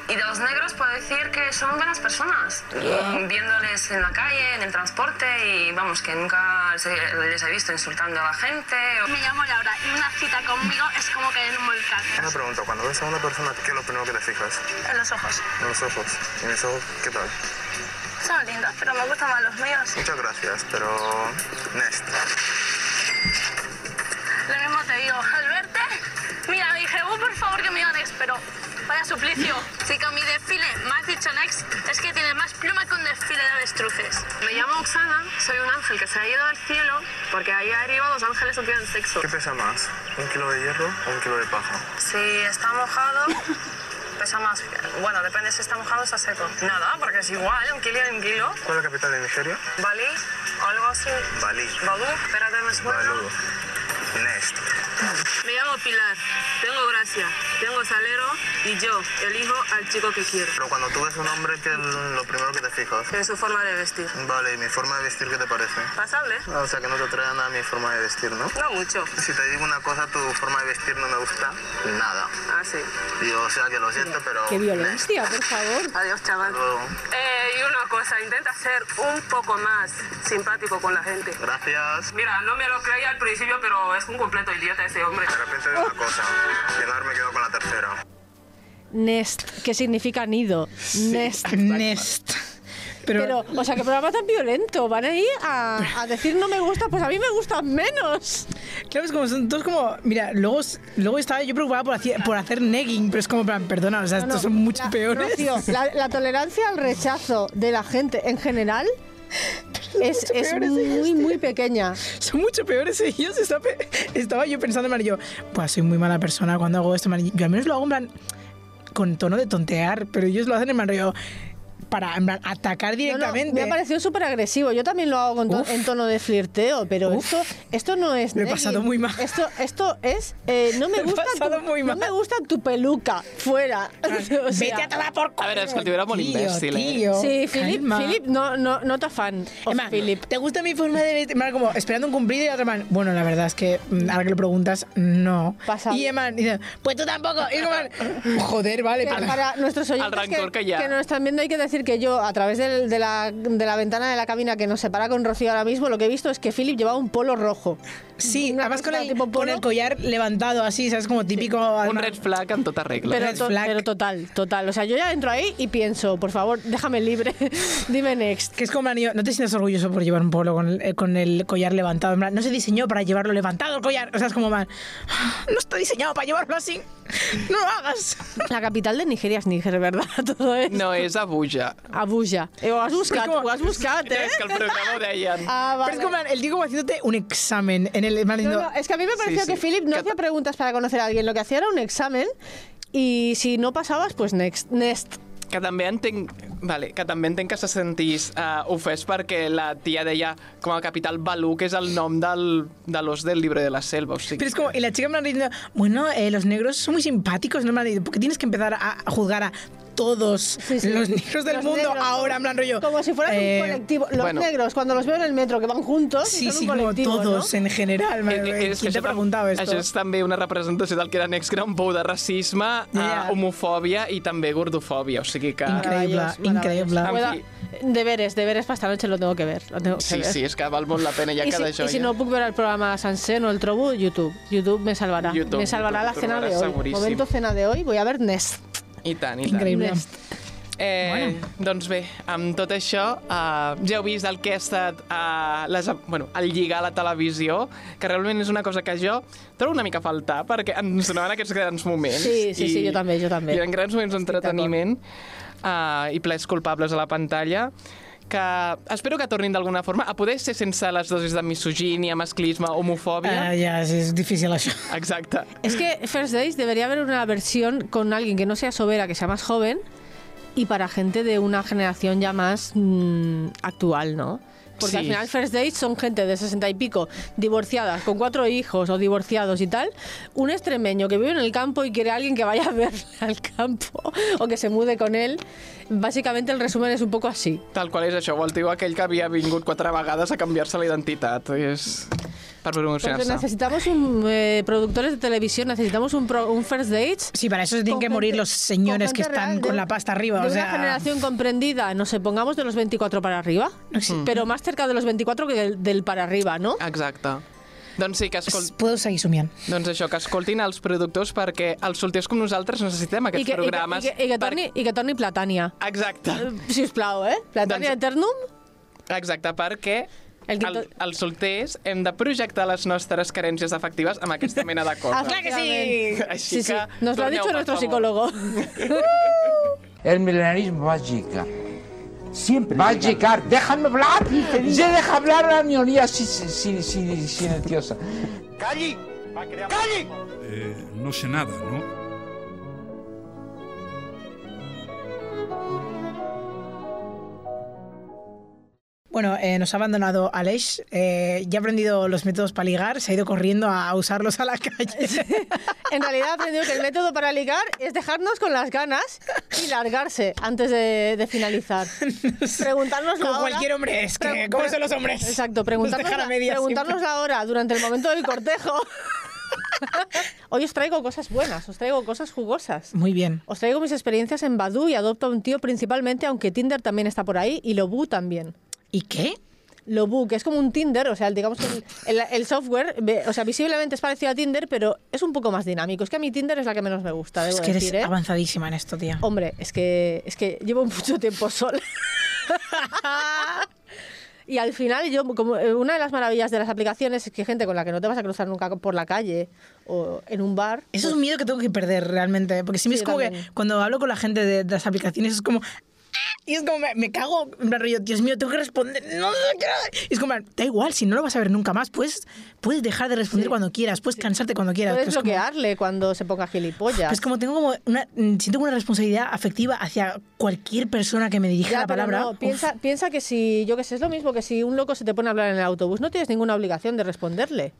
Y de los negros puedo decir que son buenas personas. Viéndoles en la calle, en el transporte y vamos, que nunca les he, les he visto insultando a la gente. Me llamo Laura y una cita conmigo es como que en un volcán. Una pregunta, cuando ves a una persona, ¿qué es lo primero que te fijas? En los ojos. En los ojos. ¿Y mis ojos qué tal? Son lindas, pero me gustan más los míos. Muchas gracias, pero... Nest. Lo mismo te digo, al verte, mira, dije, oh, por favor que me ganes, pero vaya suplicio. Si con mi desfile me has dicho next, es que tiene más pluma que un desfile de avestruces. Me llamo Oxana, soy un ángel que se ha ido al cielo porque ahí arriba los ángeles no tienen sexo. ¿Qué pesa más? ¿Un kilo de hierro o un kilo de paja? Si está mojado, pesa más. Bueno, depende si está mojado o está seco. Nada, porque es igual, un kilo y un kilo. ¿Cuál es la capital de Nigeria? Bali, algo así. Balí. Balú, espérate, me suena. Balú. Nest. Me llamo Pilar, tengo gracia, tengo salero y yo elijo al chico que quiero. Pero cuando tú ves un hombre, ¿qué es lo primero que te fijas? En su forma de vestir. Vale, ¿y mi forma de vestir qué te parece? Pasable. Ah, O sea, que no te atrae nada mi forma de vestir, ¿no? No mucho. Si te digo una cosa, tu forma de vestir no me gusta nada. Ah, sí. Digo, o sea, que lo siento, pero... Qué violencia, por favor. Adiós, chaval. Luego. Eh, y una cosa, intenta ser un poco más simpático con la gente. Gracias. Mira, no me lo creía al principio, pero es un completo idiota ese hombre. De repente veo una cosa. Llenar me quedo con la tercera. Nest, que significa nido. Nest. Nest. Pero, Pero, o sea, qué programa tan violento. Van ahí a, a decir no me gusta, pues a mí me gustan menos. claro, es como, son todos como, mira, luego, luego estaba yo preocupada por hacer, por hacer negging, pero es como, plan, perdona, o sea, No, estos no, son mucho la- peores. La, la tolerancia al rechazo de la gente en general es, muy, muy pequeña. Son mucho peores ellos. Estaba, pe- estaba yo pensando, yo, pues soy muy mala persona cuando hago esto, man. Yo al menos lo hago en plan con tono de tontear, pero ellos lo hacen en plan rollo para en plan, atacar No, no, directamente. me ha parecido súper agresivo. Yo también lo hago con to- Uf. en tono de flirteo, pero Uf. esto, esto no es. Lo he pasado muy mal. Esto, esto es. eh, no me he gusta. pasado tu, muy No mal. me gusta tu peluca. Fuera. O sea, Vete a tomar por A veure, és que el Tío, imbècil, eh? tío, Sí, Philip. Philip no, no, no te fan. of Emma, Philip. ¿te gusta mi forma de vestir? Como esperando un cumplido y otro man, bueno, la verdad es que mm, ahora que lo preguntas, no. Pasa. Y Emma dice, pues tú tampoco. Y como, man, joder, vale, Que pero- para nuestros oyentes rancor que, que ya. nos están viendo hay que decir que yo a través del- de, la, de la ventana de la cabina que nos separa con Rocío ahora mismo lo que he visto es que Philip llevaba un polo rojo. Sí, Una además con el, tipo con el collar levantado así, ¿sabes? Como típico. Un además- red flag en tota regla. Pero, to- flag. pero total, total. O sea, yo ya entro ahí y pienso, por favor, déjame libre. Dime next. Que es como, no te sientes orgulloso por llevar un polo con el, eh, con el collar levantado. En plan, no se diseñó para llevarlo levantado el collar. O sea, es como, man, no está diseñado para llevarlo así. No lo hagas. La capital de Nigeria es Níger, ¿verdad? Todo es No, és Abuja. Abuja. Eh, Ho has buscat, Però és com- ho has buscat, eh? és que el programa ho deien. Ah, Pero es como, el tío como haciéndote un examen en el. No, no, es que a mí me pareció sí. que Philip no hacía ta- preguntas para conocer a alguien, lo que hacía era un examen y si no pasabas, pues next. Next. Que també entenc, vale, que també entenc que se sentís uh, ofès perquè la tia deia com a capital Balú, que és el nom del, de l'os del llibre de la selva. O sigui, Pero es como, y la chica plan diciendo, bueno, eh, los negros son muy simpáticos, ¿no? En plan, ¿Por qué tienes que empezar a, a juzgar a todos Sí, sí. los negros del Los mundo negros, ahora, como- en plan rollo? Como si fueran eh, un colectivo. Los bueno. negros, cuando los veo en el metro, que van juntos, Sí, son sí, un como todos ¿no? en general. man, Eh, eh, és ¿Quién que te això ha tam- preguntado esto? Això és també una representació del que era Next, un pou de racisme, Ja. uh, homofòbia i també gordofòbia. O sigui que... Pueda- En Deberes, deberes para esta noche lo tengo que ver. Lo tengo que Sí, ver. sí, és que val molt la pena ja Y si, cada y joia. si no puc ver el programa sencer, no el trobo, YouTube. YouTube me salvará. YouTube, me salvará YouTube la cena de hoy. seguríssim. Momento cena de hoy, voy a ver Nest. I tant, i tant. Increïble. Eh, Bueno. Doncs bé, amb tot això, uh, ja heu vist el que ha estat uh, les, bueno, el lligar a la televisió, que realment és una cosa que jo trobo una mica a faltar, perquè ens donaven aquests grans moments. Sí, sí, sí, jo també, jo també. I eren grans moments d'entreteniment uh, i plets culpables a la pantalla que espero que tornin d'alguna forma a poder ser sense les dosis de misogínia, masclisme, homofòbia. Ah, ya, sí, es difícil eso. Exacte. Es que First Days debería haber una versión con alguien que no sea sobera, que sea más joven y para gente de una generación ya más mm, actual, ¿no? Porque al Sí. final First Dates son gente de 60 y pico, divorciadas, con cuatro hijos o divorciados y tal. Un extremeño que vive en el campo y quiere a alguien que vaya a verle al campo o que se mude con él. Básicamente el resumen es un poco así. Tal qual és això, o el tio aquell que havia vingut quatre vegades a canviar-se la identitat. És per promocionar-se. necesitamos un, eh, productores de televisión, necesitamos un, pro- un First Dates Sí, para eso se tienen que morir los señores que están de- con la pasta arriba. de o sea, una generación comprendida, no sé, pongamos de los 24 para arriba, pero más cerca de los 24 que del, del para arriba, ¿no? Exacte. Doncs sí, que escol... Puedo seguir somiant. doncs això, que escoltin els productors perquè els solters com nosaltres necessitem aquests I que, i, que, programes. i, que, i, que torni, I que torni Platània. Exacte. Si us plau, eh? Platània Doncs- Eternum? Exacte, perquè El que el, els solters hem de projectar les nostres carències afectives amb aquesta mena de coses. Ah, clar que sí! Així Sí, sí. que Nos lo ha dicho per nuestro psicólogo. El milenarismo va a llegar. Siempre va a llegar. Déjame hablar. Se deja hablar a la minoría si- si- si- si- silenciosa. ¡Calle! ¡Calle! Eh, no sé nada, ¿no? Bueno, eh, nos ha abandonado Aleix. eh, ya ha aprendido los métodos para ligar, se ha ido corriendo a, a usarlos a la calle. En realidad he aprendido que el método para ligar es dejarnos con las ganas y largarse antes de, de finalizar. Preguntarnos Como la hora. cualquier hombre, es que, ¿cómo son los hombres? Exacto, Nos preguntarnos, la, preguntarnos hora durante el momento del cortejo. Hoy os traigo cosas buenas, os traigo cosas jugosas. Muy bien. Os traigo mis experiencias en Badu y Adopta a un tío principalmente, aunque Tinder también está por ahí y Lobu también. ¿Y qué? Que es como un Tinder, o sea, digamos que el, el- el software, o sea, visiblemente es parecido a Tinder, pero es un poco más dinámico. Es que a mí Tinder es la que menos me gusta, debo Es que eres ¿eh? avanzadísima en esto, tía. Hombre, es que, es que llevo mucho tiempo sola. y al final, yo, como eh, una de las maravillas de las aplicaciones es que gente con la que no te vas a cruzar nunca por la calle o en un bar. Eso es un miedo que tengo que perder realmente. Porque si me Sí, es como que cuando hablo con la gente de, de las aplicaciones es como. Y es como, me, me cago, plan rollo, Dios mío, tengo que responder. No, no quiero. Y es como, da igual, si no lo vas a ver nunca más, puedes, puedes dejar de responder cuando quieras, puedes cansarte cuando quieras. Puedes es como- bloquearle cuando se ponga gilipollas. pues como tengo como una, mm, siento una responsabilidad afectiva hacia cualquier persona que me dirija Ya, la palabra. no, piensa, piensa que si, yo que sé, es lo mismo que si un loco se te pone a hablar en el autobús, no tienes ninguna obligación de responderle.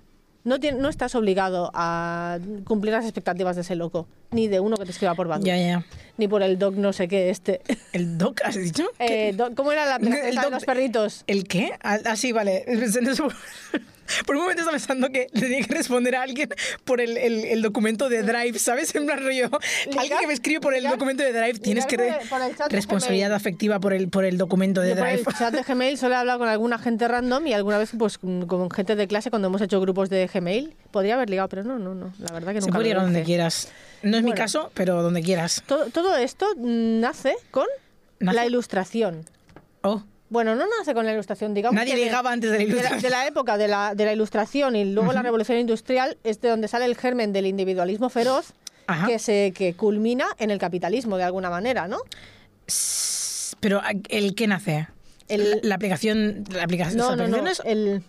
No, tien- no estás obligado a cumplir las expectativas de ese loco, ni de uno que te escriba por Badoo, Ya, ya. ni por el doc no sé qué este. ¿El doc has dicho? Eh, doc- ¿Cómo era la de los perritos? ¿El qué? Ah, ah, sí, vale. Por- Por un momento estaba pensando que le tenía que responder a alguien por el, el- el documento de Drive, ¿sabes? En plan rollo. Alguien que me escribe por el documento de Drive, tienes que... por el- por el chat responsabilidad afectiva por el, por el documento de Yo por Drive. el chat de Gmail solo he hablado con alguna gente random y alguna vez pues con con gente de clase cuando hemos hecho grupos de Gmail. Podría haber ligado, pero no, no, no. La verdad que Se nunca puede lo ir donde quieras. No es mi Bueno. caso, pero donde quieras. Todo, todo esto mm, nace con ¿Nace? la ilustración. Oh. Bueno, no nace con la ilustración, digamos. Nadie de- ligaba antes de la ilustración. De la, época de la, de la ilustración y luego la revolución industrial es de donde sale el germen del individualismo feroz Ajá. que se que culmina en el capitalismo de alguna manera, ¿no? Pero ¿el qué nace? El- la aplicación... La aplicación No, ¿las no, no. El,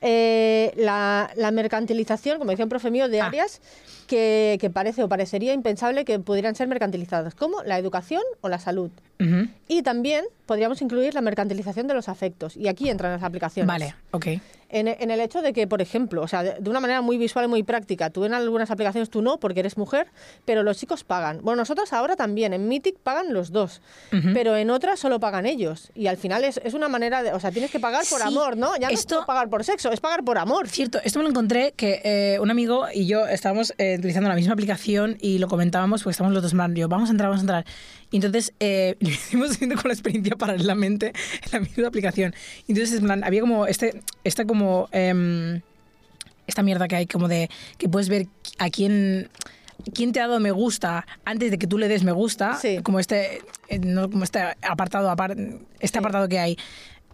eh, la, la mercantilización, como decía un profe mío, de Ah. áreas que, que parece o parecería impensable que pudieran ser mercantilizadas, como la educación o la salud. Ujú. Y también podríamos incluir la mercantilización de los afectos. Y aquí entran las aplicaciones. Vale, ok. En, en el hecho de que, por ejemplo, o sea, de, una manera muy visual y muy práctica, tú en algunas aplicaciones tú no, porque eres mujer, pero los chicos pagan. Bueno, nosotros ahora también, en Mythic pagan los dos, Ujú. pero en otras solo pagan ellos. Y al final es, es una manera de, o sea, tienes que pagar por Sí, amor, ¿no? Ya no esto- es por pagar por sexo, es pagar por amor. Cierto, esto me lo encontré que eh, un amigo y yo estábamos eh, utilizando la misma aplicación y lo comentábamos porque estábamos los dos plan, yo, vamos a entrar, vamos a entrar. Y entonces eh, lo hicimos haciendo con la experiencia paralelamente en la misma aplicación. Y entonces, en plan, había como este, esta como... em, esta mierda que hay como de que puedes ver a quién quién te ha dado me gusta antes de que tú le des me gusta, como este, eh, no, como este apartado, apar- este apartado que hay.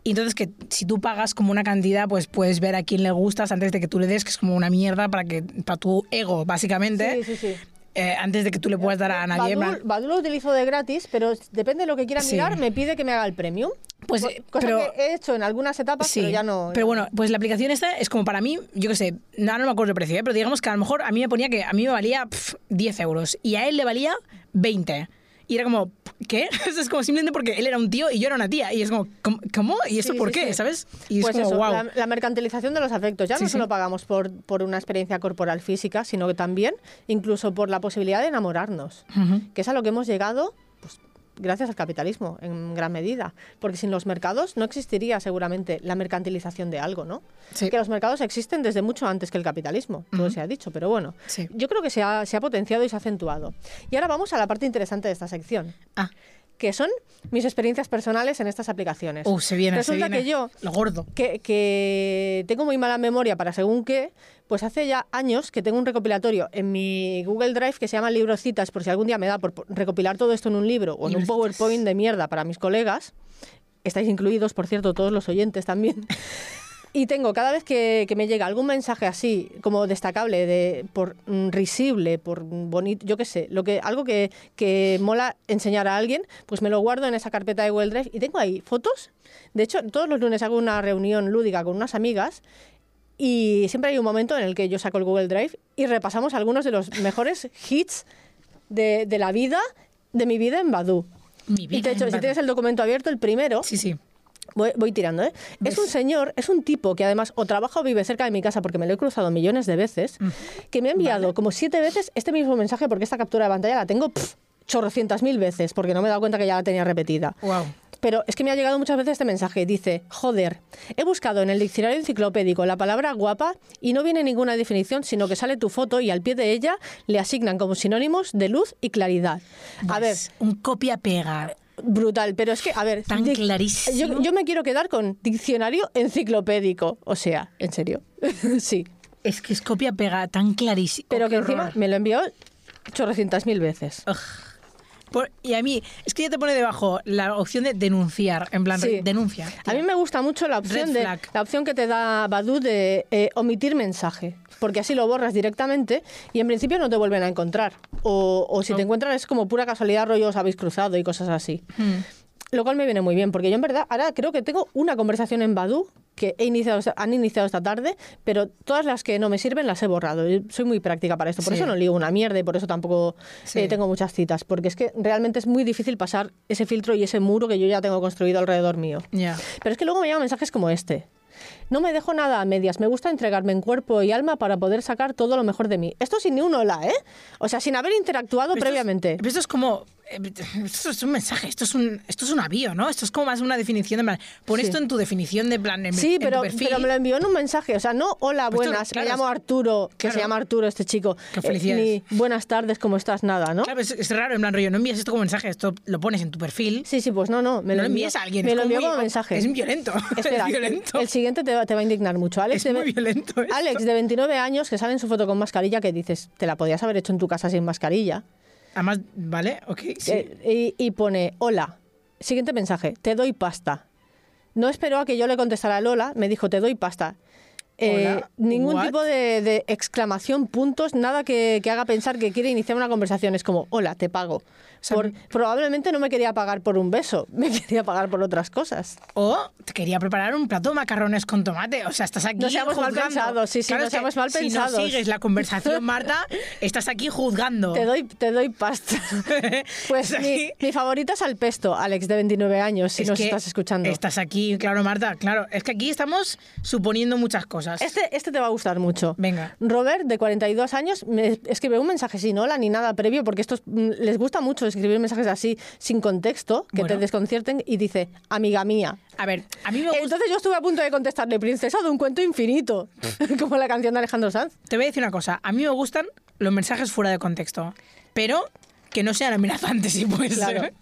Y entonces que si tú pagas como una cantidad, pues puedes ver a quién le gustas antes de que tú le des, que es como una mierda para que para tu ego, básicamente. Sí, sí, sí. Eh, antes de que tú le puedas dar a nadie. Badoo, Badoo lo utilizo de gratis, pero depende de lo que quiera Sí. mirar, me pide que me haga el premium. Pues, eh, cosa pero- que he hecho en algunas etapas, Sí, pero ya no. Pero bueno, pues la aplicación esta es como para mí, yo qué sé, no, no me acuerdo el precio, ¿eh? pero digamos que a lo mejor a mí me ponía que a mí me valía pf, 10 euros y a él le valía 20. Y era como, ¿qué? Eso es como simplemente porque él era un tío y yo era una tía. Y es como, ¿cómo? ¿Y esto Sí, por sí, qué? sí. ¿Sabes? Y pues es como, eso, wow. la, la mercantilización de los afectos. Ya Sí, no solo pagamos por, por una experiencia corporal física, sino que también incluso por la posibilidad de enamorarnos, que es a lo que hemos llegado gracias al capitalismo, en gran medida. Porque sin los mercados no existiría seguramente la mercantilización de algo, ¿no? Que los mercados existen desde mucho antes que el capitalismo, todo se ha dicho, pero bueno, Sí. yo creo que se ha, se ha potenciado y se ha acentuado. Y ahora vamos a la parte interesante de esta sección. Ah. Que son mis experiencias personales en estas aplicaciones. Uh, se viene, se Resulta viene. que yo Lo gordo. que, que tengo muy mala memoria para según qué, pues hace ya años que tengo un recopilatorio en mi Google Drive que se llama Librocitas, por si algún día me da por por recopilar todo esto en un libro o en un PowerPoint de mierda para mis colegas. Estáis incluidos, por cierto, todos los oyentes también. Y tengo cada vez que, que me llega algún mensaje así, como destacable, de, por mm, risible, por bonito, yo qué sé, lo que, algo que, que mola enseñar a alguien, pues me lo guardo en esa carpeta de Google Drive y tengo ahí fotos. De hecho, todos los lunes hago una reunión lúdica con unas amigas y siempre hay un momento en el que yo saco el Google Drive y repasamos algunos de los mejores hits de, de la vida, de mi vida en Badu. Mi Y vida de hecho, si tienes el documento abierto, el primero. Sí, sí. Voy, voy tirando, ¿eh? Es un señor, es un tipo que además o trabaja o vive cerca de mi casa porque me lo he cruzado millones de veces, que me ha enviado como siete veces este mismo mensaje porque esta captura de pantalla la tengo chorrocientas mil veces porque no me he dado cuenta que ya la tenía repetida. Wow. Pero es que me ha llegado muchas veces este mensaje. Dice, joder, he buscado en el diccionario enciclopédico la palabra guapa y no viene ninguna definición, sino que sale tu foto y al pie de ella le asignan como sinónimos de luz y claridad. A ver, un copia-pega. Brutal, pero es que, a ver, Tan clarísimo. Yo, yo me quiero quedar con diccionario enciclopédico. O sea, en serio. sí. Es que es copia-pega tan clarísimo. Pero que encima me lo envió chorrocientas mil veces. Por- y a mí, es que ya te pone debajo la opción de denunciar. En plan, Sí. denuncia. A mí me gusta mucho la opción, de, la opción que te da Badu de eh, omitir mensaje, porque así lo borras directamente y en principio no te vuelven a encontrar. O, o si te encuentran es como pura casualidad, rollo os habéis cruzado y cosas así. Hmm. Lo cual me viene muy bien, porque yo en verdad ahora creo que tengo una conversación en Badu que he iniciado, han iniciado esta tarde, pero todas las que no me sirven las he borrado. Yo soy muy práctica para esto, por Sí. eso no ligo una mierda y por eso tampoco Sí. eh, tengo muchas citas, porque es que realmente es muy difícil pasar ese filtro y ese muro que yo ya tengo construido alrededor mío. Pero es que luego me llegan mensajes como este. No me dejo nada a medias, me gusta entregarme en cuerpo y alma para poder sacar todo lo mejor de mí. Esto sin ni un hola, ¿eh? O sea, sin haber interactuado Pero esto es- previamente. esto es como. eh, Esto es un mensaje, esto es un, esto es un avión, ¿no? Esto es como más una definición de plan. Pon Sí. esto en tu definición de plan. En, Sí, en tu pero, perfil. pero me lo envió en un mensaje. O sea, no, hola, Pues buenas, claro, me llamo Arturo, que claro. se llama Arturo este chico. Qué Eh, felicidades. ni buenas tardes, ¿cómo estás? Nada, ¿no? Claro, es, es raro, en plan rollo, no envías esto como mensaje, esto lo pones en tu perfil. Sí, sí, pues no, no. Me no lo envías a alguien. Me lo muy- como mensaje. Es violento. Espera, es violento. el siguiente te va, te va a indignar mucho. Alex, Es de, muy violento esto. Alex, de 29 años, que sale en su foto con mascarilla, que dices, te la podías haber hecho en tu casa sin mascarilla. Además, ¿vale? Ok, sí. Eh, y, y pone, hola, siguiente mensaje, te doy pasta. No esperó a que yo le contestara a Lola, me dijo, te doy pasta. Eh, ningún what? tipo de, de exclamación, puntos, nada que, que haga pensar que quiere iniciar una conversación. Es como, hola, te pago. Por- probablemente no me quería pagar por un beso, me quería pagar por otras cosas. O te quería preparar un plato de macarrones con tomate. O sea, estás aquí. No seamos mal juzgando. pensados, sí, sí, Claro, no seamos mal Si pensados. no sigues la conversación, Marta, estás aquí juzgando. Te doy, te doy pasta. Pues mi, aquí- mi favorita es al pesto, Alex, de 29 años, si Es nos estás escuchando. Estás aquí, claro, Marta, claro. Es que aquí estamos suponiendo muchas cosas. Este, este te va a gustar mucho. Venga. Robert, de 42 años, me escribe un mensaje sin hola ni nada previo, porque estos mm, les gusta mucho escribir mensajes así, sin contexto, que Bueno. te desconcierten, y dice, amiga mía. A ver, a mí me gusta... Entonces yo estuve a punto de contestarle, princesa de un cuento infinito, como la canción de Alejandro Sanz. Te voy a decir una cosa. A mí me gustan los mensajes fuera de contexto, pero que no sean amenazantes, si puede Claro. ser.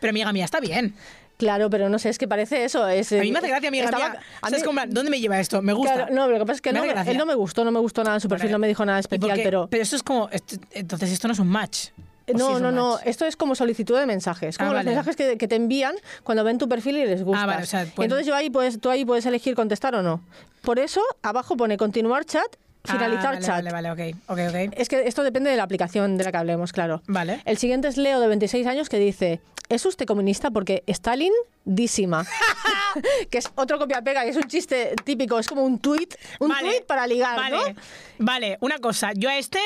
Pero amiga mía, está bien. Claro, pero no sé, es que parece eso. Es, A mí me hace gracia, amiga estaba- mía. a ¿Sabes mí-? ¿Dónde me lleva esto? Me gusta. Claro, no, lo que pasa es que Me no, él no me gustó, no me gustó nada en su perfil, no me dijo nada ¿Y especial, por qué? pero... Pero esto es como... esto- entonces esto no es un match. ¿O sí No, no, no. match? Esto es como solicitud de mensajes. Como Ah, los vale. mensajes que, que te envían cuando ven tu perfil y les gusta. Ah, vale, o sea, pueden- Entonces yo ahí puedes, tú ahí puedes elegir contestar o no. Por eso, abajo pone continuar chat, finalizar Ah, vale, chat. Vale, vale, ok. Ok, ok. Es que esto depende de la aplicación de la que hablemos, claro. Vale. El siguiente es Leo, de 26 años, que dice: ¿Es usted comunista? Porque Stalin, dísima. que es otro copia-pega, que es un chiste típico, es como un tuit, un Vale, tuit para ligar, Vale, ¿no? vale, una cosa. Yo a este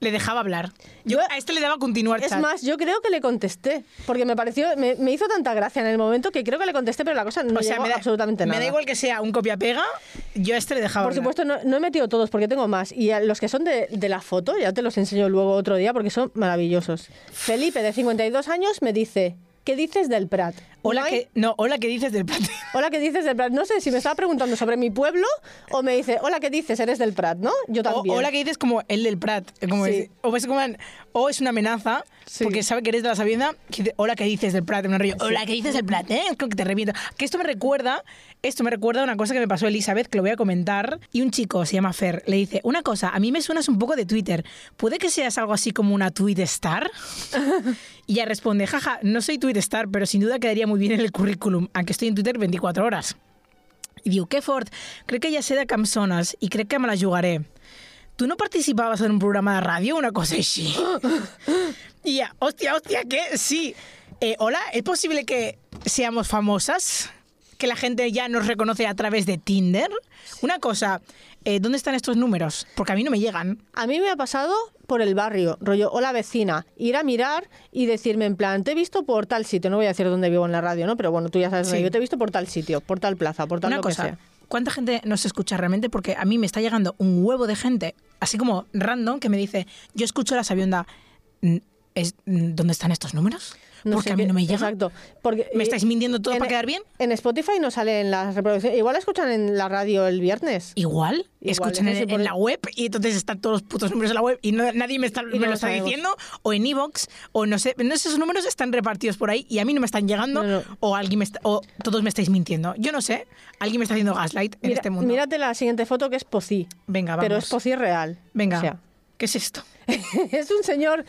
le dejaba hablar. Yo, a este le daba continuar Es chat. más, yo creo que le contesté, porque me pareció, me, me hizo tanta gracia en el momento que creo que le contesté, pero la cosa no o sea, llegó me da, absolutamente me nada. da igual que sea un copia-pega, yo a este le dejaba Por hablar. supuesto, no, no he metido todos porque tengo más. Y a los que son de, de la foto, ya te los enseño luego otro día porque son maravillosos. Felipe, de 52 años, me dice, ¿qué dices del Prat? Hola, No que, no, hola, ¿qué dices del Prat? Hola, ¿qué dices del Prat? No sé si me estaba preguntando sobre mi pueblo o me dice, hola, ¿qué dices? ¿Eres del Prat? ¿No? Yo O, también. hola, que dices como el del Prat. Como Sí. es- o, es como o es una amenaza, porque sabe que eres de la sabienda. que dice, hola, ¿qué dices del Prat? En un rollo, hola, ¿qué dices del Prat? ¿Eh? Como que te reviento. Que esto me recuerda, esto me recuerda a una cosa que me pasó Elizabeth, que lo voy a comentar. Y un chico, se llama Fer, le dice, una cosa, a mí me suenas un poco de Twitter. ¿Puede que seas algo así como una tweet star? y ella responde, jaja, no soy tweet star, pero sin duda quedaría muy bien en el currículum, aunque estoy en Twitter 24 horas. I diu, què fort, crec que ja sé de cançones i crec que me la jugaré. Tu no participaves en un programa de ràdio o una cosa així? I ja, hòstia, hòstia, ¿qué? Sí. Eh, hola, ¿es posible que seamos famosas? ¿Que la gente ya nos reconoce a través de Tinder? Una cosa, eh, ¿dónde están estos números? Porque a mí no me llegan. A mí me ha pasado por el barrio, rollo, hola vecina, ir a mirar y decirme en plan, te he visto por tal sitio, no voy a decir dónde vivo en la radio, ¿no? Pero bueno, tú ya sabes, Sí. vivo, te he visto por tal sitio, por tal plaza, por tal Una lo cosa, que sea. ¿cuánta gente nos escucha realmente? Porque a mí me está llegando un huevo de gente, así como random, que me dice, yo escucho la sabionda. Mm, ¿Es, mm, ¿Dónde están estos números? Porque sé a mí no me llega. Exacto. Porque, ¿Me eh, estáis mintiendo todo en- para quedar bien? En Spotify no salen las reproducciones. Igual escuchan en la radio el viernes. Igual, escuchan en, por- en la web y entonces están todos los putos números en la web y no- nadie me, está, me lo lo está sabemos. diciendo o en iVoox o no sé, no sé, esos números están repartidos por ahí y a mí no me están llegando o alguien me está- o todos me estáis mintiendo. Yo no sé, alguien me está haciendo gaslight en Mira- este mundo. Mírate la siguiente foto que es Pocí. Venga, vamos. Pero es Pocí real. Venga, O sea, ¿qué es esto? es un señor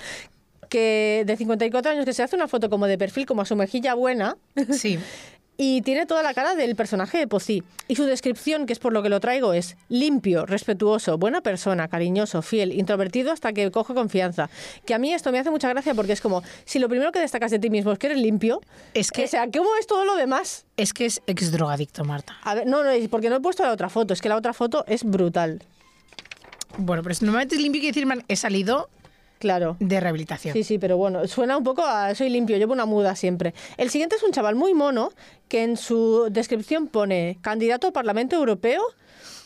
que de 54 años que se hace una foto como de perfil, como a su mejilla buena. Sí. Y tiene toda la cara del personaje de Pocí. Y su descripción, que es por lo que lo traigo, es limpio, respetuoso, buena persona, cariñoso, fiel, introvertido hasta que coge confianza. Que a mí esto me hace mucha gracia porque es como, si lo primero que destacas de ti mismo es que eres limpio, es que... O sea, ¿cómo es todo lo demás? Es que es ex drogadicto, Marta. A ver, no, no, es porque no he puesto la otra foto, es que la otra foto es brutal. Bueno, pero si normalmente es limpio, quiere decir, man, he salido Claro. de rehabilitación. Sí, sí, pero bueno, suena un poco a soy limpio, llevo una muda siempre. El siguiente es un chaval muy mono que en su descripción pone candidato a Parlamento Europeo,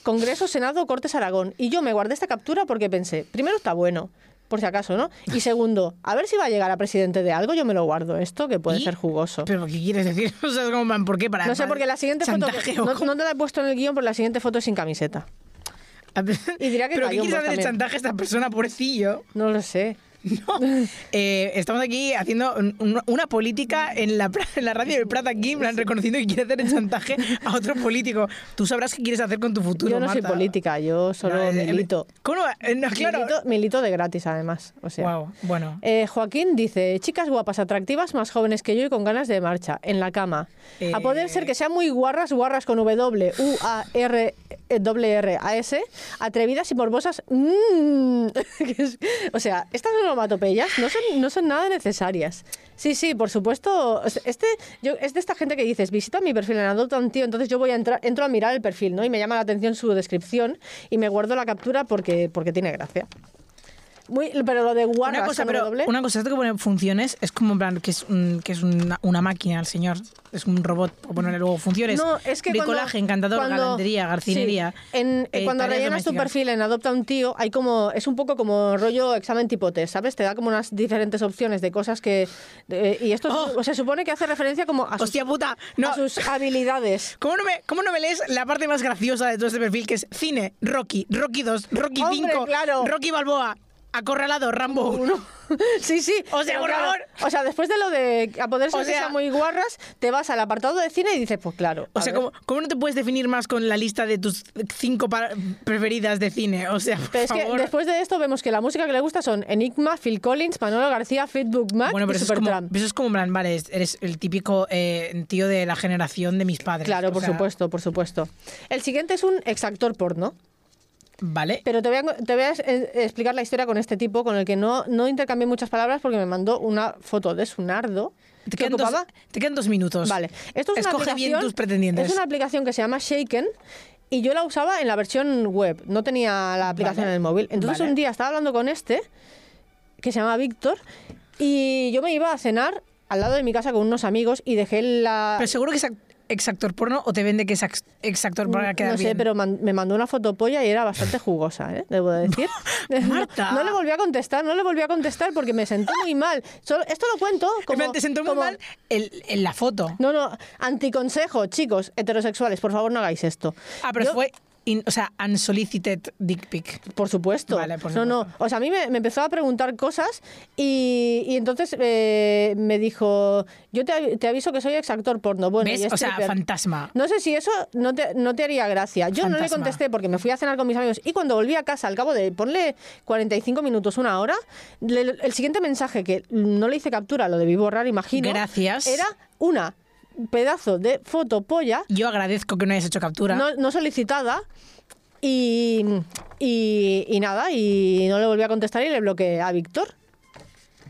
Congreso, Senado, Cortes Aragón. Y yo me guardé esta captura porque pensé, primero está bueno, por si acaso, ¿no? Y segundo, a ver si va a llegar a presidente de algo, yo me lo guardo esto, que puede ¿Y? ser jugoso. ¿Pero qué quieres decir? O sea, es como, man, ¿por qué? Para, No sé, porque la siguiente foto, que- no, cómo? no te la he puesto en el guion, pero la siguiente foto es sin camiseta. Y dirá que ¿Pero qué quieres hacer también. chantaje a esta persona, pobrecillo? No lo sé. Eh, estamos aquí haciendo un- un- una política en la, en la radio del Prat aquí, plan, reconociendo que quiere hacer el chantaje a otro político. Tú sabrás qué quieres hacer con tu futuro, Yo no soy política, yo solo No, eh, eh, milito. ¿Cómo? no? No, claro. Milito, milito de gratis, además. O sea. Wow, bueno. Eh, Joaquín dice, chicas guapas, atractivas, más jóvenes que yo y con ganas de marcha, en la cama. A poder ser que sean muy guarras, guarras con W, U, A, R, W, R, A, S, atrevidas y morbosas. mm, o sea, estas onomatopeyas no son, no son nada necesarias. Sí, sí, por supuesto. Este, yo, es de esta gente que dices, visita mi perfil en Adopta un tío, entonces yo voy a entrar, entro a mirar el perfil, ¿no? Y me llama la atención su descripción y me guardo la captura porque, porque tiene gracia. Muy, pero lo de guarras Una cosa, pero W, una cosa, esto que pone funciones es como en plan que es, un- que es una, una máquina el señor, es un robot, por ponerle luego funciones. No, es que cuando- Bricolaje, encantador, cuando- galantería, garcinería. sí, en- eh, cuando tareas rellenas tu perfil en Adopta un tío, hay como es un poco como rollo examen tipo test, ¿sabes? Te da como unas diferentes opciones de cosas que de- y esto Oh. se supone que hace referencia como a sus, Hostia puta, no. a sus habilidades. ¿Cómo no, me, ¿Cómo no me lees la parte más graciosa de todo este perfil que es cine, Rocky, Rocky 2, Rocky Hombre, 5, claro. Rocky Balboa? Acorralado, Rambo 1. Sí, sí. O sea, por claro, favor. O sea, después de lo de a poder ser O sea- muy guarras, te vas al apartado de cine y dices, pues claro. O sea. ¿cómo, cómo no te puedes definir más con la lista de tus cinco preferidas de cine? O sea, por Pero es que después de esto vemos que la música que le gusta son Enigma, Phil Collins, Manolo García, Fleetwood Mac Bueno, pero y eso es, como, eso es como, plan, vale, eres el típico eh, tío de la generación de mis padres. Claro, por sea, supuesto, por supuesto. El siguiente es un exactor porno. Vale. Pero te voy a, te voy a explicar la historia con este tipo, con el que no, no intercambié muchas palabras porque me mandó una foto de su nardo. Te que quedan, dos, te quedan dos minutos. Vale. Esto es una Escoge bien aplicación- tus pretendientes. Es una aplicación que se llama Shaken y yo la usaba en la versión web, no tenía la aplicación Vale. en el móvil. Entonces Vale. un día estaba hablando con este, que se llama Víctor, y yo me iba a cenar al lado de mi casa con unos amigos y dejé la... Pero seguro que exactor porno o te vende que es exactor para quedar no sé, bien. pero man- me mandó una foto polla y era bastante jugosa, ¿eh? debo de decir. Marta. No, no le volví a contestar, no le volví a contestar porque me sentí muy mal. Solo- esto lo cuento En como... te sentó muy como- mal en la foto. No, no, anticonsejo, chicos heterosexuales, por favor no hagáis esto. Ah, pero Yo- fue, in- o sea, unsolicited dick pic. Por supuesto. Vale, por No, no. O sea, a mí me, me empezó a preguntar cosas y, y entonces eh, me dijo, yo te, te aviso que soy exactor porno. Bueno, ¿Ves? y O sea, stripper. fantasma. No sé si eso no te, no te haría gracia. Yo no le contesté porque me fui a cenar con mis amigos y cuando volví a casa, al cabo de, ponle 45 minutos, una hora, le- el siguiente mensaje que no le hice captura, lo debí borrar, imagino. Gracias. Era una pedazo de foto polla Yo agradezco que no hayas hecho captura. no, no solicitada y, y, y nada, y no le volví a contestar y le bloqueé a Víctor.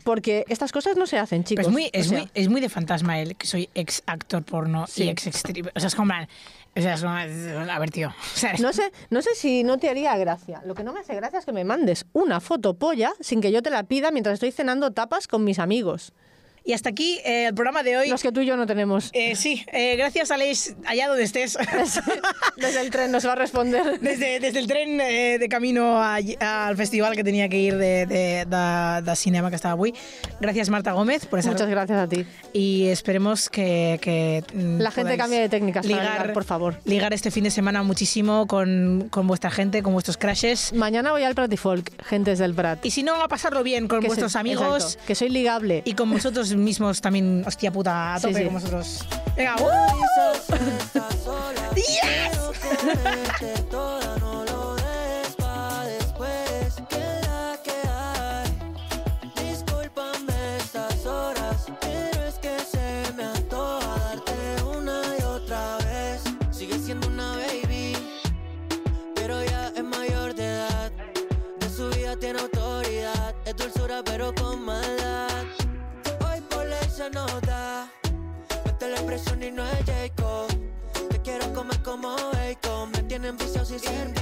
Porque estas cosas no se hacen, chicos. Pero es muy, O es, sea, muy, es muy de fantasma él, que soy ex actor porno Sí. y ex stripper. O sea, es como... O sea, es como... A ver, tío. O sea, no sé, no sé si no te haría gracia. Lo que no me hace gracia es que me mandes una foto polla sin que yo te la pida mientras estoy cenando tapas con mis amigos. Y hasta aquí eh, el programa de hoy. Los que tú y yo no tenemos. Eh, sí, eh, gracias Aleix, allá donde estés. Desde el tren nos va a responder. Desde, desde el tren eh, de camino a- al festival que tenía que ir de, de, de, de cinema que estaba avui. Gracias Marta Gómez por estar Muchas gracias a ti. y esperemos que, que mm, La gente cambie de técnicas para ligar, por favor. Ligar este fin de semana muchísimo con, con vuestra gente, con vuestros crashes. Mañana voy al Pratifolk, gentes del Prat. Y si no, a pasarlo bien con Que vuestros soy- amigos exacto, que soy ligable. y con vosotros mismos también, hostia puta, a Sí, tope sí. con vosotros. Venga. ¡Yes! Como bacon, me tienen viciado sin llegar